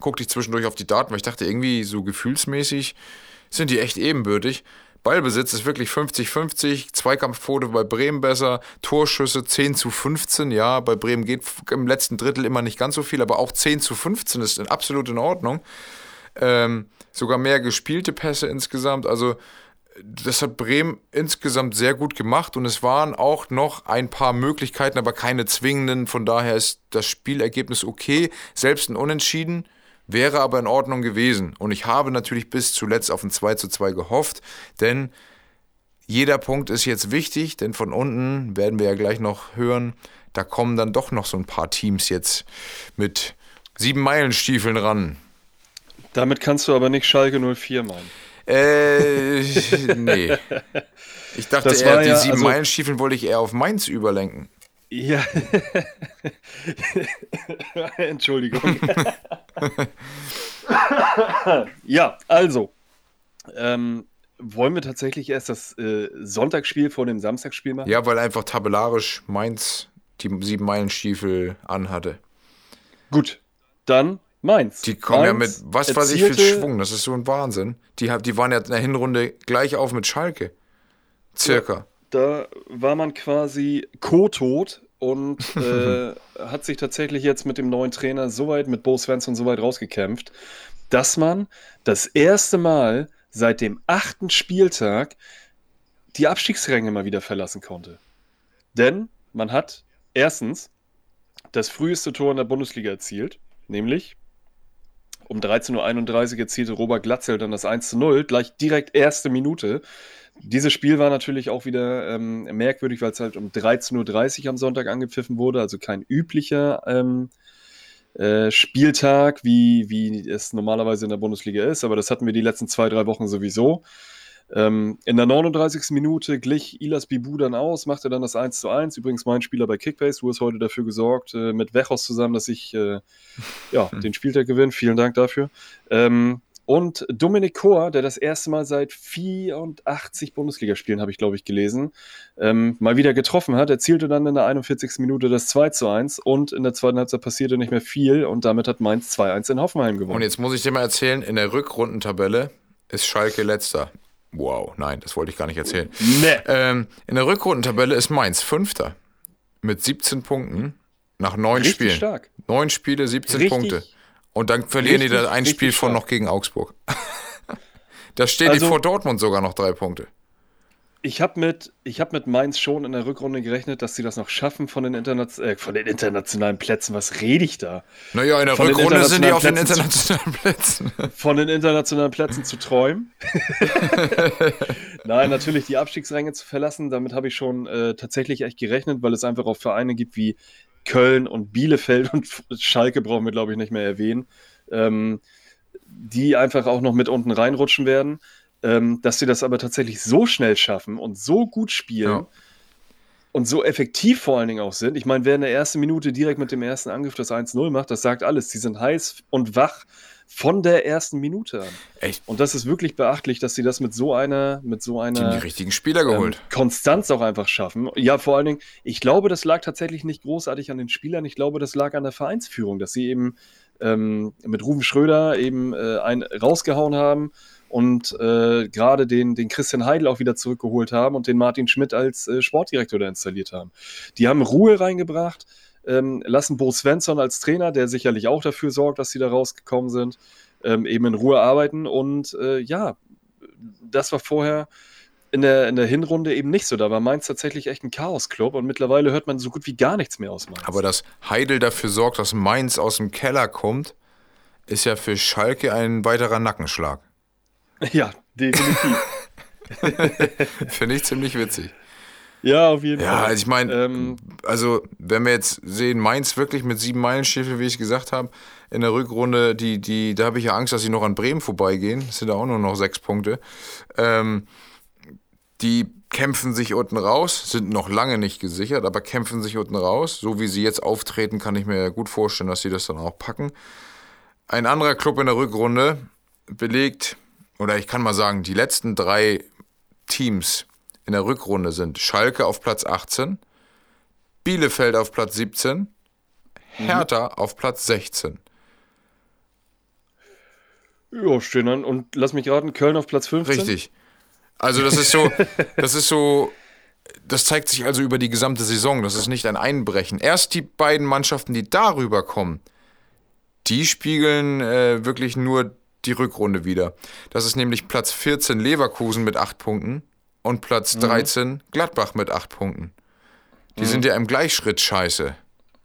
guckte ich zwischendurch auf die Daten, weil ich dachte, irgendwie so gefühlsmäßig sind die echt ebenbürtig. Ballbesitz ist wirklich 50-50, Zweikampfquote bei Bremen besser, Torschüsse 10 zu 15, ja, bei Bremen geht im letzten Drittel immer nicht ganz so viel, aber auch 10 zu 15 ist absolut in Ordnung ähm, sogar mehr gespielte Pässe insgesamt. Also das hat Bremen insgesamt sehr gut gemacht und es waren auch noch ein paar Möglichkeiten, aber keine zwingenden. Von daher ist das Spielergebnis okay. Selbst ein Unentschieden wäre aber in Ordnung gewesen. Und ich habe natürlich bis zuletzt auf ein 2 zu 2 gehofft, denn jeder Punkt ist jetzt wichtig, denn von unten werden wir ja gleich noch hören, da kommen dann doch noch so ein paar Teams jetzt mit sieben Meilenstiefeln ran. Damit kannst du aber nicht Schalke 04 meinen. Äh, nee. Ich dachte Das eher, die ja, sieben also- Meilenstiefeln wollte ich eher auf Mainz überlenken. Ja. Entschuldigung. ja, also. Ähm, wollen wir tatsächlich erst das äh, Sonntagsspiel vor dem Samstagsspiel machen? Ja, weil einfach tabellarisch Mainz die sieben Meilenstiefel anhatte. Gut, dann Mainz. Die kommen ja Mainz mit was weiß ich viel Schwung. Das ist so ein Wahnsinn. Die, die waren ja in der Hinrunde gleich auf mit Schalke. Circa. Da war man quasi co-tot und äh, hat sich tatsächlich jetzt mit dem neuen Trainer so weit, mit Bo Svensson so weit rausgekämpft, dass man das erste Mal seit dem achten Spieltag die Abstiegsränge mal wieder verlassen konnte. Denn man hat erstens das früheste Tor in der Bundesliga erzielt, nämlich um 13.31 Uhr erzielte Robert Glatzel dann das 1 zu 0, gleich direkt erste Minute. Dieses Spiel war natürlich auch wieder ähm, merkwürdig, weil es halt um 13.30 Uhr am Sonntag angepfiffen wurde, also kein üblicher ähm, äh, Spieltag, wie, wie es normalerweise in der Bundesliga ist, aber das hatten wir die letzten zwei, drei Wochen sowieso. Ähm, in der 39. Minute glich Ilas Bibu dann aus, machte dann das 1 zu 1. Übrigens mein Spieler bei Kickbase, wo es heute dafür gesorgt, äh, mit Wechos zusammen, dass ich äh, ja, den Spieltag gewinne. Vielen Dank dafür. Ähm, und Dominik Kor, der das erste Mal seit 84 Bundesligaspielen, habe ich glaube ich gelesen, ähm, mal wieder getroffen hat, erzielte dann in der 41. Minute das 2 zu 1 und in der zweiten Halbzeit passierte nicht mehr viel und damit hat Mainz 2-1 in Hoffenheim gewonnen. Und jetzt muss ich dir mal erzählen, in der Rückrundentabelle ist Schalke letzter. Wow, nein, das wollte ich gar nicht erzählen. Nee. Ähm, in der Rückrundentabelle ist Mainz Fünfter mit 17 Punkten nach neun Richtig Spielen. stark. Neun Spiele, 17 Richtig- Punkte. Und dann verlieren die richtig, da ein Spiel von stark. noch gegen Augsburg. da stehen die Also- vor Dortmund sogar noch drei Punkte. Ich habe mit, ich hab mit Mainz schon in der Rückrunde gerechnet, dass sie das noch schaffen von den, Interna äh, von den internationalen Plätzen. Was rede ich da? Naja, in der Von den Rückrunde sind die auf den internationalen internationalen Plätzen. Von den internationalen Plätzen zu träumen. Nein, natürlich die Abstiegsränge zu verlassen. Damit habe ich schon äh, tatsächlich echt gerechnet, weil es einfach auch Vereine gibt wie Köln und Bielefeld und Schalke brauchen wir, glaube ich, nicht mehr erwähnen, ähm, die einfach auch noch mit unten reinrutschen werden. Ähm, dass sie das aber tatsächlich so schnell schaffen und so gut spielen Ja. und so effektiv vor allen Dingen auch sind. Ich meine, wer in der ersten Minute direkt mit dem ersten Angriff das 1-0 macht, das sagt alles. Die sind heiß und wach von der ersten Minute an. Echt, Und das ist wirklich beachtlich, dass sie das mit so einer, mit so die haben die einer richtigen Spieler ähm, geholt. Konstanz auch einfach schaffen. Ja, vor allen Dingen, ich glaube, das lag tatsächlich nicht großartig an den Spielern. Ich glaube, das lag an der Vereinsführung, dass sie eben ähm, mit Ruven Schröder eben äh, einen rausgehauen haben und äh, gerade den, den Christian Heidel auch wieder zurückgeholt haben und den Martin Schmidt als äh, Sportdirektor da installiert haben. Die haben Ruhe reingebracht, ähm, lassen Bo Svensson als Trainer, der sicherlich auch dafür sorgt, dass sie da rausgekommen sind, ähm, eben in Ruhe arbeiten und äh, ja, das war vorher in der, in der Hinrunde eben nicht so. Da war Mainz tatsächlich echt ein Chaos-Club und mittlerweile hört man so gut wie gar nichts mehr aus Mainz. Aber dass Heidel dafür sorgt, dass Mainz aus dem Keller kommt, ist ja für Schalke ein weiterer Nackenschlag. Ja, definitiv. Finde ich ziemlich witzig. ja, auf jeden Ja, Fall. also ich meine, Ähm, also wenn wir jetzt sehen, Mainz wirklich mit sieben Meilenstiefel, wie ich gesagt habe, in der Rückrunde, die, die, da habe ich ja Angst, dass sie noch an Bremen vorbeigehen. Es sind da auch nur noch sechs Punkte. Ähm, die kämpfen sich unten raus, sind noch lange nicht gesichert, aber kämpfen sich unten raus. So wie sie jetzt auftreten, kann ich mir gut vorstellen, dass sie das dann auch packen. Ein anderer Club in der Rückrunde belegt, oder ich kann mal sagen, die letzten drei Teams in der Rückrunde sind Schalke auf Platz 18, Bielefeld auf Platz 17, Hertha auf Platz 16. ja, stehen dann. Und lass mich raten, Köln auf Platz 15. Richtig. Also das ist so, das ist so, das zeigt sich also über die gesamte Saison. Das ist nicht ein Einbrechen. Erst die beiden Mannschaften, die darüber kommen, die spiegeln äh, wirklich nur die Rückrunde wieder. Das ist nämlich Platz 14 Leverkusen mit 8 Punkten und Platz 13 Gladbach mit 8 Punkten. Die sind ja im Gleichschritt scheiße.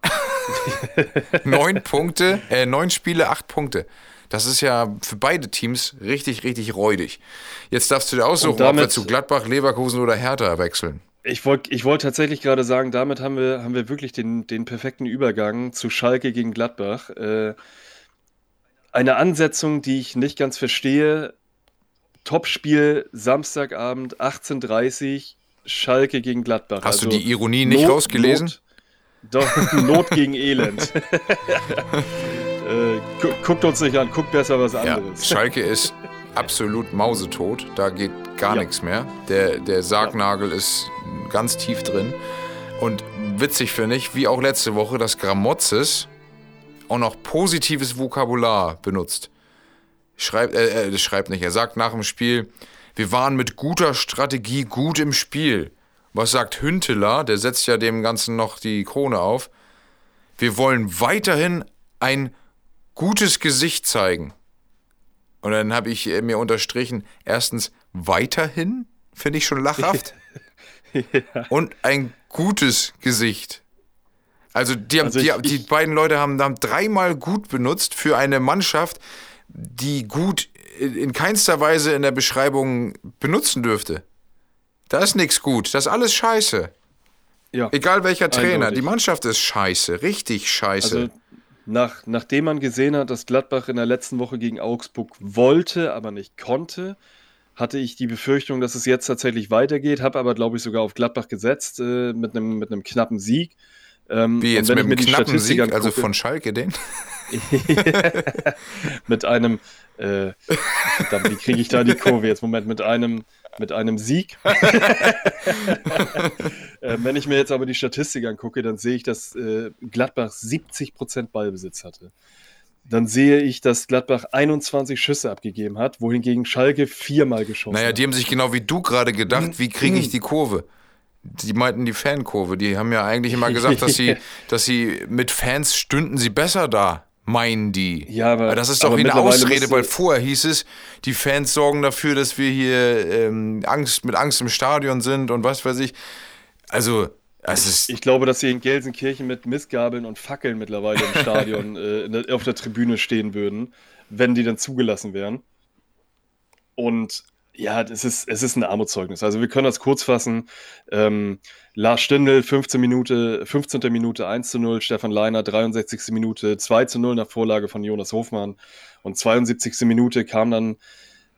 neun Punkte, äh, neun Spiele, acht Punkte. Das ist ja für beide Teams richtig, richtig räudig. Jetzt darfst du dir aussuchen, damit- ob wir zu Gladbach, Leverkusen oder Hertha wechseln. Ich wollte ich wollt tatsächlich gerade sagen, damit haben wir, haben wir wirklich den, den perfekten Übergang zu Schalke gegen Gladbach. Äh, eine Ansetzung, die ich nicht ganz verstehe. Topspiel Samstagabend 18.30 Schalke gegen Gladbach. Hast du Also die Ironie nicht Not- rausgelesen? Not, doch, Not gegen Elend. äh, gu guckt uns nicht an, guckt besser was Ja, anderes. Schalke ist absolut mausetot. Da geht gar Ja. nichts mehr. Der, der Sargnagel ist ganz tief drin. Und witzig finde ich, wie auch letzte Woche, dass Gramozis auch noch positives Vokabular benutzt. Schreibt, äh, äh, schreibt nicht. Er sagt nach dem Spiel, wir waren mit guter Strategie gut im Spiel. Was sagt Hünteler? Der setzt ja dem Ganzen noch die Krone auf. Wir wollen weiterhin ein gutes Gesicht zeigen. Und dann habe ich äh, mir unterstrichen, erstens weiterhin, finde ich schon lachhaft. ja. und ein gutes Gesicht. Also die, haben, also ich, die, die beiden Leute haben, haben dreimal gut benutzt für eine Mannschaft, die gut in keinster Weise in der Beschreibung benutzen dürfte. Da ist nichts gut, das ist alles scheiße. Ja, Egal welcher Trainer, eindeutig. die Mannschaft ist scheiße, richtig scheiße. Also nach, nachdem man gesehen hat, dass Gladbach in der letzten Woche gegen Augsburg wollte, aber nicht konnte, hatte ich die Befürchtung, dass es jetzt tatsächlich weitergeht, habe aber, glaube ich, sogar auf Gladbach gesetzt äh, mit einem mit knappen Sieg. Ähm, Wie jetzt mit einem knappen Sieg, angucke, also von Schalke den? mit einem, äh, verdammt, wie kriege ich da die Kurve jetzt? Moment, mit einem, mit einem Sieg. äh, wenn ich mir jetzt aber die Statistik angucke, dann sehe ich, dass äh, Gladbach 70% Ballbesitz hatte. Dann sehe ich, dass Gladbach 21 Schüsse abgegeben hat, wohingegen Schalke viermal geschossen hat. Naja, die haben sich genau wie du gerade gedacht, wie kriege ich die Kurve? Die meinten die Fankurve. Die haben ja eigentlich immer gesagt, dass sie, dass sie mit Fans stünden sie besser da meinen die. Ja, aber, aber das ist doch wie eine Ausrede, weil vorher hieß es, die Fans sorgen dafür, dass wir hier ähm, Angst, mit Angst im Stadion sind und was weiß ich. Also, ist. Ich glaube, dass sie in Gelsenkirchen mit Missgabeln und Fackeln mittlerweile im Stadion äh, der, auf der Tribüne stehen würden, wenn die dann zugelassen wären. Und ja, es ist, es ist ein Armutszeugnis. Also wir können das kurz fassen. Ähm, Lars Stindl, 15 Minute, 15. Minute 1 zu 0, Stefan Leiner, 63. Minute 2 zu 0 nach Vorlage von Jonas Hofmann. Und 72. Minute kam dann,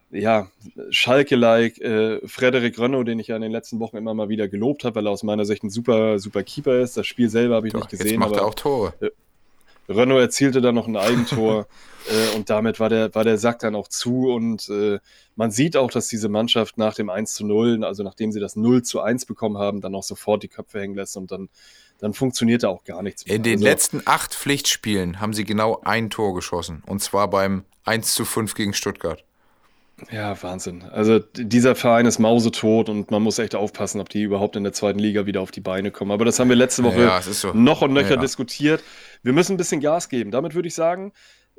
ja, Schalke-like äh, Frederik Rönno, den ich ja in den letzten Wochen immer mal wieder gelobt habe, weil er aus meiner Sicht ein super, super Keeper ist. Das Spiel selber habe ich Doch, nicht gesehen. Jetzt macht aber, er auch Tore. Äh, Renault erzielte dann noch ein Eigentor äh, und damit war der, war der Sack dann auch zu und äh, man sieht auch, dass diese Mannschaft nach dem 1 zu 0, also nachdem sie das 0 zu 1 bekommen haben, dann auch sofort die Köpfe hängen lässt und dann, dann funktioniert da auch gar nichts mehr. In den also, letzten acht Pflichtspielen haben sie genau ein Tor geschossen und zwar beim 1 zu 5 gegen Stuttgart. Ja, Wahnsinn. Also dieser Verein ist mausetot und man muss echt aufpassen, ob die überhaupt in der zweiten Liga wieder auf die Beine kommen. Aber das haben wir letzte Woche ja, so. noch und nöcher ja. diskutiert. Wir müssen ein bisschen Gas geben. Damit würde ich sagen.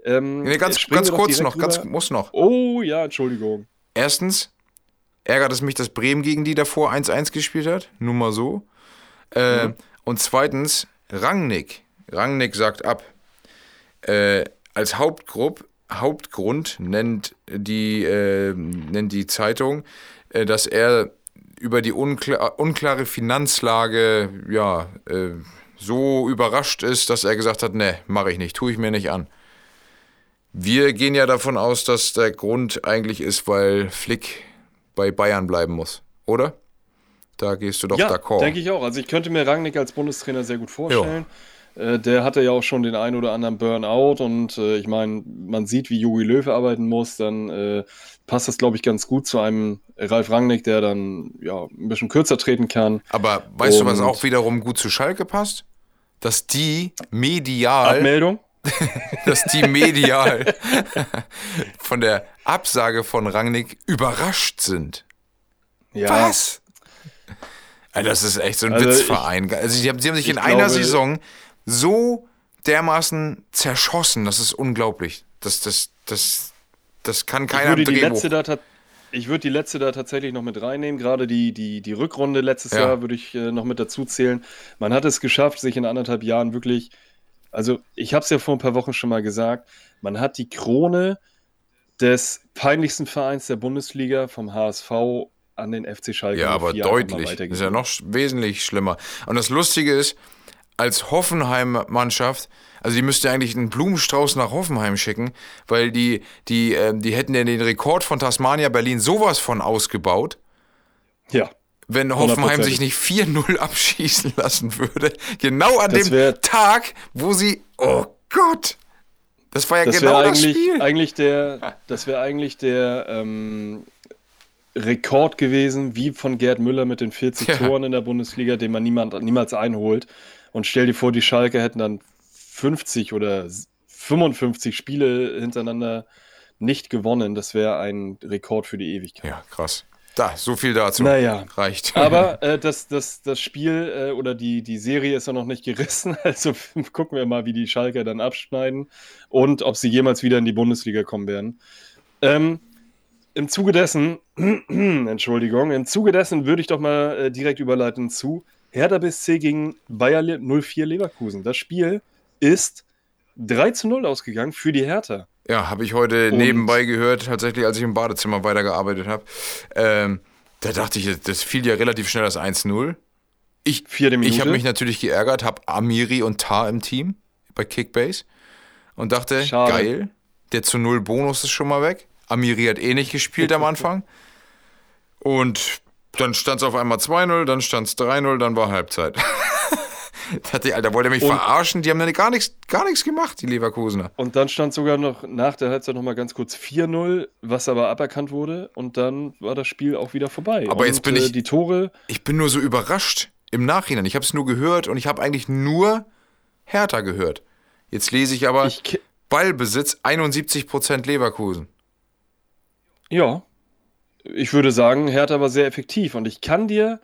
Ähm, nee, ganz, ganz kurz noch, ganz muss noch. Oh ja, Entschuldigung. Erstens ärgert es mich, dass Bremen gegen die davor 1-1 gespielt hat. Nur mal so. Äh, mhm. Und zweitens, Rangnick. Rangnick sagt ab. Äh, als Hauptgruppe Hauptgrund nennt die, äh, nennt die Zeitung, äh, dass er über die unklar, unklare Finanzlage ja, äh, so überrascht ist, dass er gesagt hat, ne, mache ich nicht, tue ich mir nicht an. Wir gehen ja davon aus, dass der Grund eigentlich ist, weil Flick bei Bayern bleiben muss, oder? Da gehst du doch ja, d'accord. denke ich auch. Also ich könnte mir Rangnick als Bundestrainer sehr gut vorstellen. Jo. Äh, der hatte ja auch schon den einen oder anderen Burnout und äh, ich meine, man sieht, wie Jogi Löw arbeiten muss, dann äh, passt das, glaube ich, ganz gut zu einem Ralf Rangnick, der dann ja ein bisschen kürzer treten kann. Aber weißt und du, was auch wiederum gut zu Schalke passt? Dass die medial. Abmeldung? dass die medial von der Absage von Rangnick überrascht sind. Ja. Was? das ist echt so ein also Witzverein. Ich, also sie haben, sie haben sich in glaube, einer Saison so dermaßen zerschossen. Das ist unglaublich. Das, das, das, das kann keiner ich würde die letzte da Ich würde die letzte da tatsächlich noch mit reinnehmen. Gerade die, die, die Rückrunde letztes ja. Jahr würde ich äh, noch mit dazu zählen. Man hat es geschafft, sich in anderthalb Jahren wirklich. Also, ich habe es ja vor ein paar Wochen schon mal gesagt. Man hat die Krone des peinlichsten Vereins der Bundesliga vom HSV an den FC Schalke. Ja, aber deutlich. Das ist ja noch wesentlich schlimmer. Und das Lustige ist, als Hoffenheim-Mannschaft, also die müsste eigentlich einen Blumenstrauß nach Hoffenheim schicken, weil die, die, äh, die hätten ja den Rekord von Tasmania Berlin sowas von ausgebaut. Ja. Wenn Hoffenheim sich nicht 4-0 abschießen lassen würde. Genau an das dem Tag, wo sie. Oh Gott! Das war ja das genau das Spiel. Eigentlich der, das wäre eigentlich der ähm, Rekord gewesen, wie von Gerd Müller mit den 40 ja. Toren in der Bundesliga, den man niemand, niemals einholt. Und stell dir vor, die Schalke hätten dann 50 oder 55 Spiele hintereinander nicht gewonnen. Das wäre ein Rekord für die Ewigkeit. Ja, krass. Da, so viel dazu. Naja. Reicht. Aber äh, das, das, das Spiel äh, oder die, die Serie ist ja noch nicht gerissen. Also gucken wir mal, wie die Schalke dann abschneiden und ob sie jemals wieder in die Bundesliga kommen werden. Ähm, im Zuge dessen, Entschuldigung, im Zuge dessen würde ich doch mal äh, direkt überleiten zu Hertha BSC gegen Bayer 04 Leverkusen. Das Spiel ist 3 zu 0 ausgegangen für die Hertha. Ja, habe ich heute Und- nebenbei gehört, tatsächlich, als ich im Badezimmer weitergearbeitet habe. Ähm, da dachte ich, das fiel ja relativ schnell das 1-0. Ich, ich habe mich natürlich geärgert, habe Amiri und Tar im Team bei Kickbase und dachte, Schade. geil, der zu Null Bonus ist schon mal weg. Amiri hat eh nicht gespielt am Anfang. Und dann stand es auf einmal 2-0, dann stand es 3-0, dann war Halbzeit. dachte ich, Alter, wollt ihr mich Und- verarschen? Die haben ja gar nichts, gar nichts gemacht, die Leverkusener. Und dann stand sogar noch nach der Halbzeit noch mal ganz kurz 4-0, was aber aberkannt wurde. Und dann war das Spiel auch wieder vorbei. Aber und, jetzt bin äh, ich- Die Tore, Ich bin nur so überrascht im Nachhinein. Ich habe es nur gehört und ich habe eigentlich nur Hertha gehört. Jetzt lese ich aber ich, Ballbesitz 71% Leverkusen. ja, ich würde sagen, Hertha war sehr effektiv. Und ich kann dir,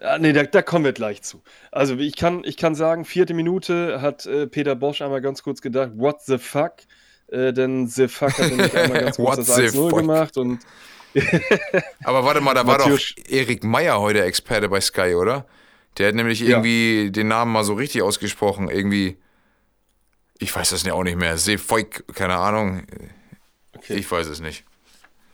ah, nee, da, da kommen wir gleich zu. Also ich kann, ich kann sagen, vierte Minute hat äh, Peter Bosch einmal ganz kurz gedacht, what the fuck? Äh, denn the fuck hat nämlich einmal ganz kurz das the 1-0 fuck? gemacht. Und Aber warte mal, da war doch Erik Meyer heute Experte bei Sky, oder? Der hat nämlich Ja. irgendwie den Namen mal so richtig ausgesprochen. Irgendwie, ich weiß das ja auch nicht mehr. Seefoik, keine Ahnung. okay, Ich weiß es nicht.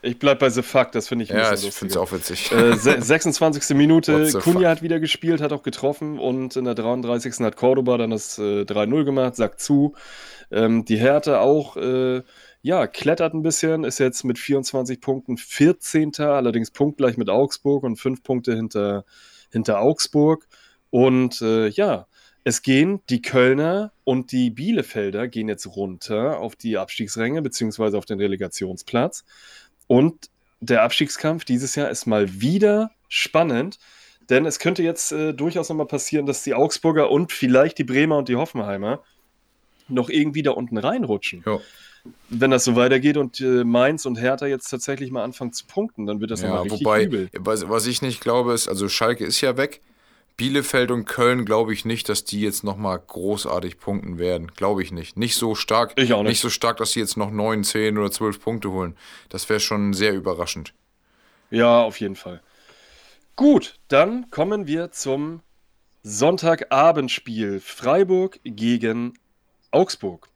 Ich bleib bei the fuck, das finde ich ein Ja, ich finde es auch witzig. Äh, se- 26. Minute, Kunja hat wieder gespielt, hat auch getroffen und in der 33. hat Cordoba dann das äh, 3-0 gemacht, sagt zu. Ähm, die Härte auch, äh, ja, klettert ein bisschen, ist jetzt mit 24 Punkten 14. allerdings punktgleich mit Augsburg und 5 Punkte hinter, hinter Augsburg. Und äh, ja, es gehen die Kölner und die Bielefelder gehen jetzt runter auf die Abstiegsränge beziehungsweise auf den Relegationsplatz. Und der Abstiegskampf dieses Jahr ist mal wieder spannend, denn es könnte jetzt äh, durchaus nochmal passieren, dass die Augsburger und vielleicht die Bremer und die Hoffenheimer noch irgendwie da unten reinrutschen. Ja. Wenn das so weitergeht und äh, Mainz und Hertha jetzt tatsächlich mal anfangen zu punkten, dann wird das Ja, nochmal richtig wobei, übel. was, was ich nicht glaube, ist, also Schalke ist ja weg. Bielefeld und Köln glaube ich nicht, dass die jetzt nochmal großartig punkten werden. Glaube ich nicht. Nicht so stark. Ich auch nicht. so stark, dass sie jetzt noch 9, 10 oder 12 Punkte holen. Das wäre schon sehr überraschend. Ja, auf jeden Fall. Gut, dann kommen wir zum Sonntagabendspiel. Freiburg gegen Augsburg.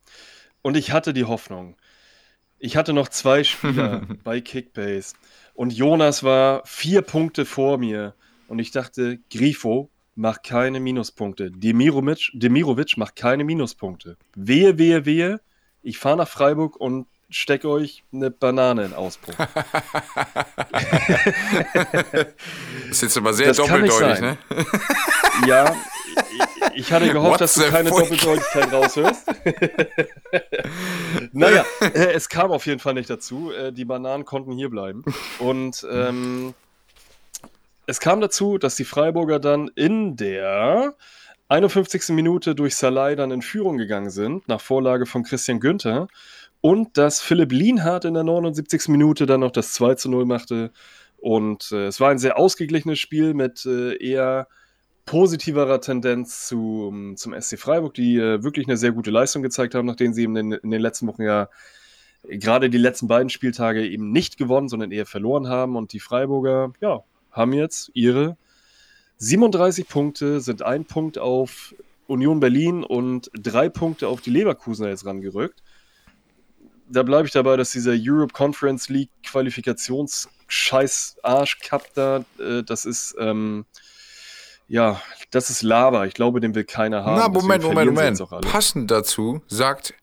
Und ich hatte die Hoffnung. Ich hatte noch zwei Spieler bei Kickbase. Und Jonas war vier Punkte vor mir. Und ich dachte, Grifo macht keine Minuspunkte. Demirovic, Demirovic macht keine Minuspunkte. Wehe, wehe, wehe. Ich fahre nach Freiburg und stecke euch eine Banane in den Auspuff. Ist jetzt aber sehr Das doppeldeutig, ne? Ja, ich, ich hatte gehofft, What dass du keine fuck? Doppeldeutigkeit raushörst. naja, äh, es kam auf jeden Fall nicht dazu. Äh, die Bananen konnten hier bleiben. Und ähm, es kam dazu, dass die Freiburger dann in der 51. Minute durch Salai dann in Führung gegangen sind, nach Vorlage von Christian Günther. Und dass Philipp Lienhardt in der 79. Minute dann noch das 2 zu 0 machte. Und äh, es war ein sehr ausgeglichenes Spiel mit äh, eher positiverer Tendenz zu, zum SC Freiburg, die äh, wirklich eine sehr gute Leistung gezeigt haben, nachdem sie in den, in den letzten Wochen ja gerade die letzten beiden Spieltage eben nicht gewonnen, sondern eher verloren haben. Und die Freiburger, ja, haben jetzt ihre 37 Punkte, sind ein Punkt auf Union Berlin und drei Punkte auf die Leverkusener jetzt rangerückt. Da bleibe ich dabei, dass dieser Europe Conference League Qualifikationsscheiß Arsch Cup da, äh, das ist, ähm, ja, das ist Lava. Ich glaube, den will keiner haben. Na, Moment, Moment, Moment. Passend dazu sagt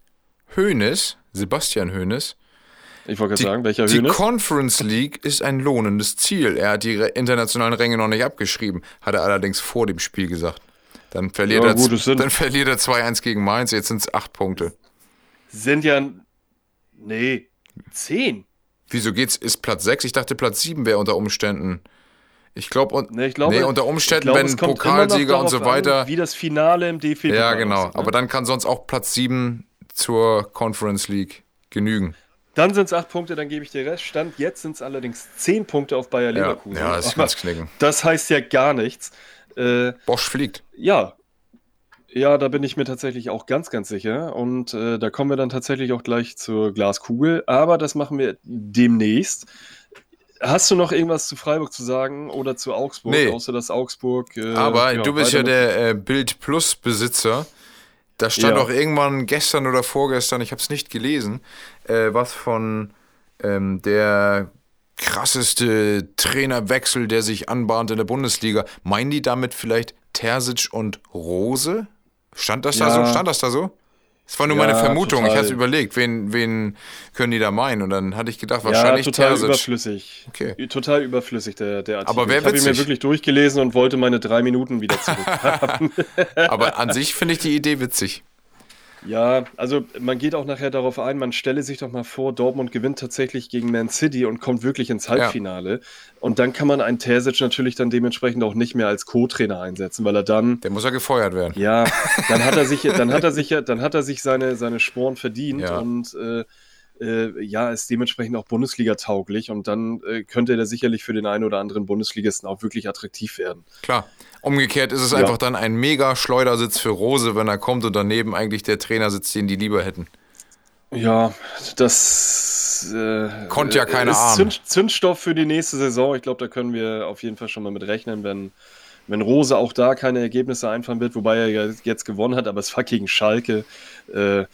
Hoeneß, Sebastian Hoeneß, Ich wollte gerade die, sagen, welcher die Höhnes? Conference League ist ein lohnendes Ziel. Er hat die internationalen Ränge noch nicht abgeschrieben, hat er allerdings vor dem Spiel gesagt. Dann verliert, Ja, er, gut, dann verliert er 2-1 gegen Mainz, jetzt sind es 8 Punkte. Sind ja, nee, zehn. Wieso geht's? Ist Platz 6? Ich dachte, Platz 7 wäre unter Umständen. Ich glaube, Nee, ich glaube, nee, unter Umständen, glaube, wenn Pokalsieger und so weiter. An, wie das Finale im DFB ja, genau. aussieht, ne? Aber dann kann sonst auch Platz 7 zur Conference League genügen. Dann sind es acht Punkte, dann gebe ich dir Rest. Stand jetzt sind es allerdings zehn Punkte auf Bayer Ja, Leverkusen. ja das Aber kann's knicken. das heißt ja gar nichts. Äh, Bosch fliegt. ja. Ja, da bin ich mir tatsächlich auch ganz, ganz sicher. Und äh, da kommen wir dann tatsächlich auch gleich zur Glaskugel. Aber das machen wir demnächst. Hast du noch irgendwas zu Freiburg zu sagen oder zu Augsburg, Nee. außer dass Augsburg. Äh, Aber du bist ja der äh, Bild Plus Besitzer. Da stand Ja. auch irgendwann gestern oder vorgestern, ich habe es nicht gelesen, äh, was von ähm, der krasseste Trainerwechsel, der sich anbahnt in der Bundesliga. Meinen die damit vielleicht Terzic und Rose? Stand das da Ja. so? Stand das da so? Das war nur Ja, meine Vermutung. Ich total. hatte überlegt, wen, wen können die da meinen? Und dann hatte ich gedacht, Ja, wahrscheinlich total Terzic. überflüssig. Okay. Total überflüssig, der, der Artikel. Aber wär ich habe ihn mir wirklich durchgelesen und wollte meine drei Minuten wieder zurück. Aber an sich finde ich die Idee witzig. Ja, also man geht auch nachher darauf ein, man stelle sich doch mal vor, Dortmund gewinnt tatsächlich gegen Man City und kommt wirklich ins Halbfinale. Und dann kann man einen Terzic natürlich dann dementsprechend auch nicht mehr als Co-Trainer einsetzen, weil er dann, Der muss ja gefeuert werden. ja, dann hat er sich, dann hat er sich, ja- dann hat er sich seine, seine Sporen verdient Ja. und äh, äh, ja, ist dementsprechend auch Bundesliga tauglich und dann äh, könnte der sicherlich für den einen oder anderen Bundesligisten auch wirklich attraktiv werden. Klar. Umgekehrt ist es Ja. einfach dann ein mega Schleudersitz für Rose, wenn er kommt und daneben eigentlich der Trainer sitzt, den die lieber hätten. Ja, das äh, Konnte ja ahnen. Zünd, Zündstoff für die nächste Saison. Ich glaube, da können wir auf jeden Fall schon mal mit rechnen, wenn, wenn Rose auch da keine Ergebnisse einfahren wird, wobei er ja jetzt gewonnen hat, aber es war gegen Schalke. Äh,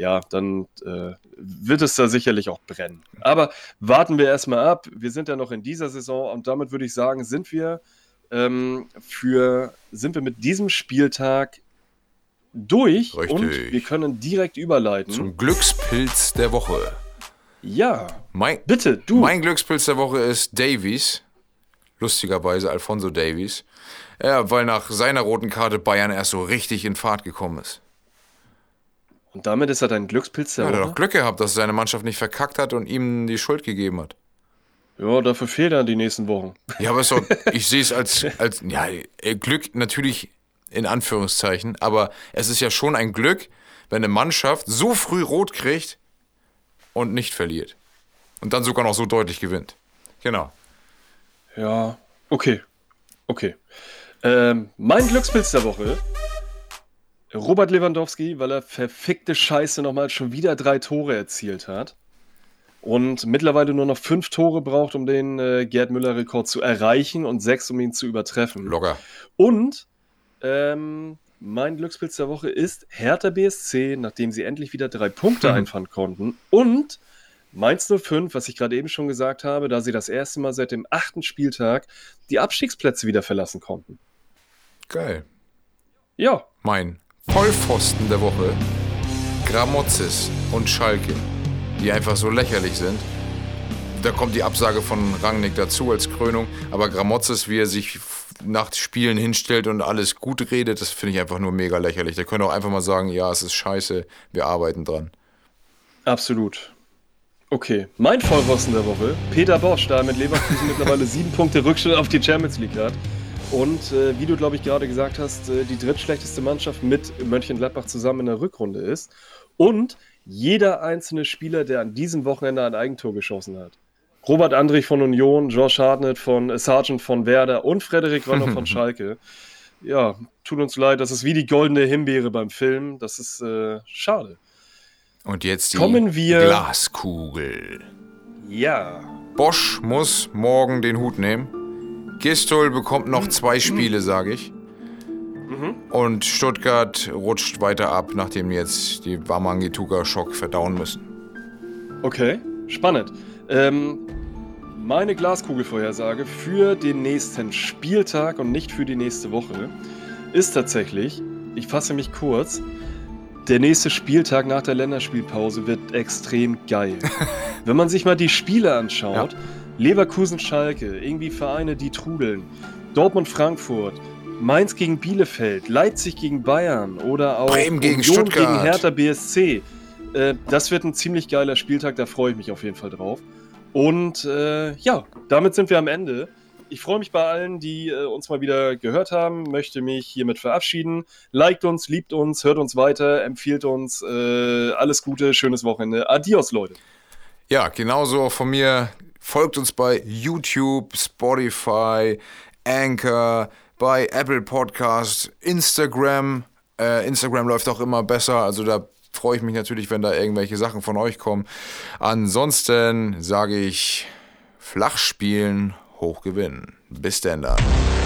ja, dann äh, wird es da sicherlich auch brennen. Aber warten wir erstmal ab. Wir sind ja noch in dieser Saison und damit würde ich sagen, sind wir ähm, für sind wir mit diesem Spieltag durch Richtig. und wir können direkt überleiten. Zum Glückspilz der Woche. Ja, Mein, bitte, du. mein Glückspilz der Woche ist Davies. Lustigerweise Alfonso Davies. Ja, weil nach seiner roten Karte Bayern erst so richtig in Fahrt gekommen ist. Und damit ist er dein Glückspilz der Er hat Woche? doch Glück gehabt, dass seine Mannschaft nicht verkackt hat und ihm die Schuld gegeben hat. Ja, dafür fehlt er die nächsten Wochen. Ja, aber doch, ich sehe es als, als ja, äh, Glück natürlich in Anführungszeichen, aber es ist ja schon ein Glück, wenn eine Mannschaft so früh rot kriegt und nicht verliert. Und dann sogar noch so deutlich gewinnt. Genau. Ja, okay. Okay. Ähm, mein Glückspilz der Woche. Robert Lewandowski, weil er verfickte Scheiße nochmal schon wieder drei Tore erzielt hat. Und mittlerweile nur noch fünf Tore braucht, um den äh, Gerd Müller-Rekord zu erreichen und sechs, um ihn zu übertreffen. Locker. Und ähm, mein Glückspilz der Woche ist Hertha BSC, nachdem sie endlich wieder drei Punkte einfahren konnten. Und Mainz 05, was ich gerade eben schon gesagt habe, da sie das erste Mal seit dem achten Spieltag die Abstiegsplätze wieder verlassen konnten. Geil. Ja, Mein Vollpfosten der Woche. Gramozis und Schalke. Die einfach so lächerlich sind. Da kommt die Absage von Rangnick dazu als Krönung. Aber Gramozis, wie er sich nach Spielen hinstellt und alles gut redet, das finde ich einfach nur mega lächerlich. Der könnte auch einfach mal sagen, ja, es ist scheiße, wir arbeiten dran. absolut. Okay, mein Vollpfosten der Woche. Peter Bosch, da mit Leverkusen mittlerweile sieben Punkte Rückstand auf die Champions League hat. Und äh, wie du, glaube ich, gerade gesagt hast, äh, die drittschlechteste Mannschaft mit Mönchengladbach zusammen in der Rückrunde ist. Und jeder einzelne Spieler, der an diesem Wochenende ein Eigentor geschossen hat. Robert Andrich von Union, Josh Hartnett von äh, Sargent von Werder und Frederik Rönner von Schalke. Ja, tut uns leid, das ist wie die goldene Himbeere beim Film. Das ist äh, schade. Und jetzt die Kommen wir- Glaskugel. Ja. Bosch muss morgen den Hut nehmen. Gistol bekommt noch zwei Spiele, sage ich. Und Stuttgart rutscht weiter ab, nachdem jetzt die Wamangituka-Schock verdauen müssen. Okay, spannend. Ähm, meine Glaskugelvorhersage für den nächsten Spieltag und nicht für die nächste Woche ist tatsächlich, ich fasse mich kurz, der nächste Spieltag nach der Länderspielpause wird extrem geil. Wenn man sich mal die Spiele anschaut, Leverkusen-Schalke, irgendwie Vereine, die trudeln, Dortmund-Frankfurt, Mainz gegen Bielefeld, Leipzig gegen Bayern oder auch Bremen gegen Union Stuttgart. gegen Hertha BSC. Äh, das wird ein ziemlich geiler Spieltag, da freue ich mich auf jeden Fall drauf. Und äh, ja, damit sind wir am Ende. Ich freue mich bei allen, die äh, uns mal wieder gehört haben, möchte mich hiermit verabschieden. Liked uns, liebt uns, hört uns weiter, empfiehlt uns. Äh, alles Gute, schönes Wochenende. Adios, Leute. Ja, genauso von mir. Folgt uns bei YouTube, Spotify, Anchor, bei Apple Podcasts, Instagram. Äh, Instagram läuft auch immer besser, also da freue ich mich natürlich, wenn da irgendwelche Sachen von euch kommen. Ansonsten sage ich flach spielen, hoch gewinnen. Bis denn dann.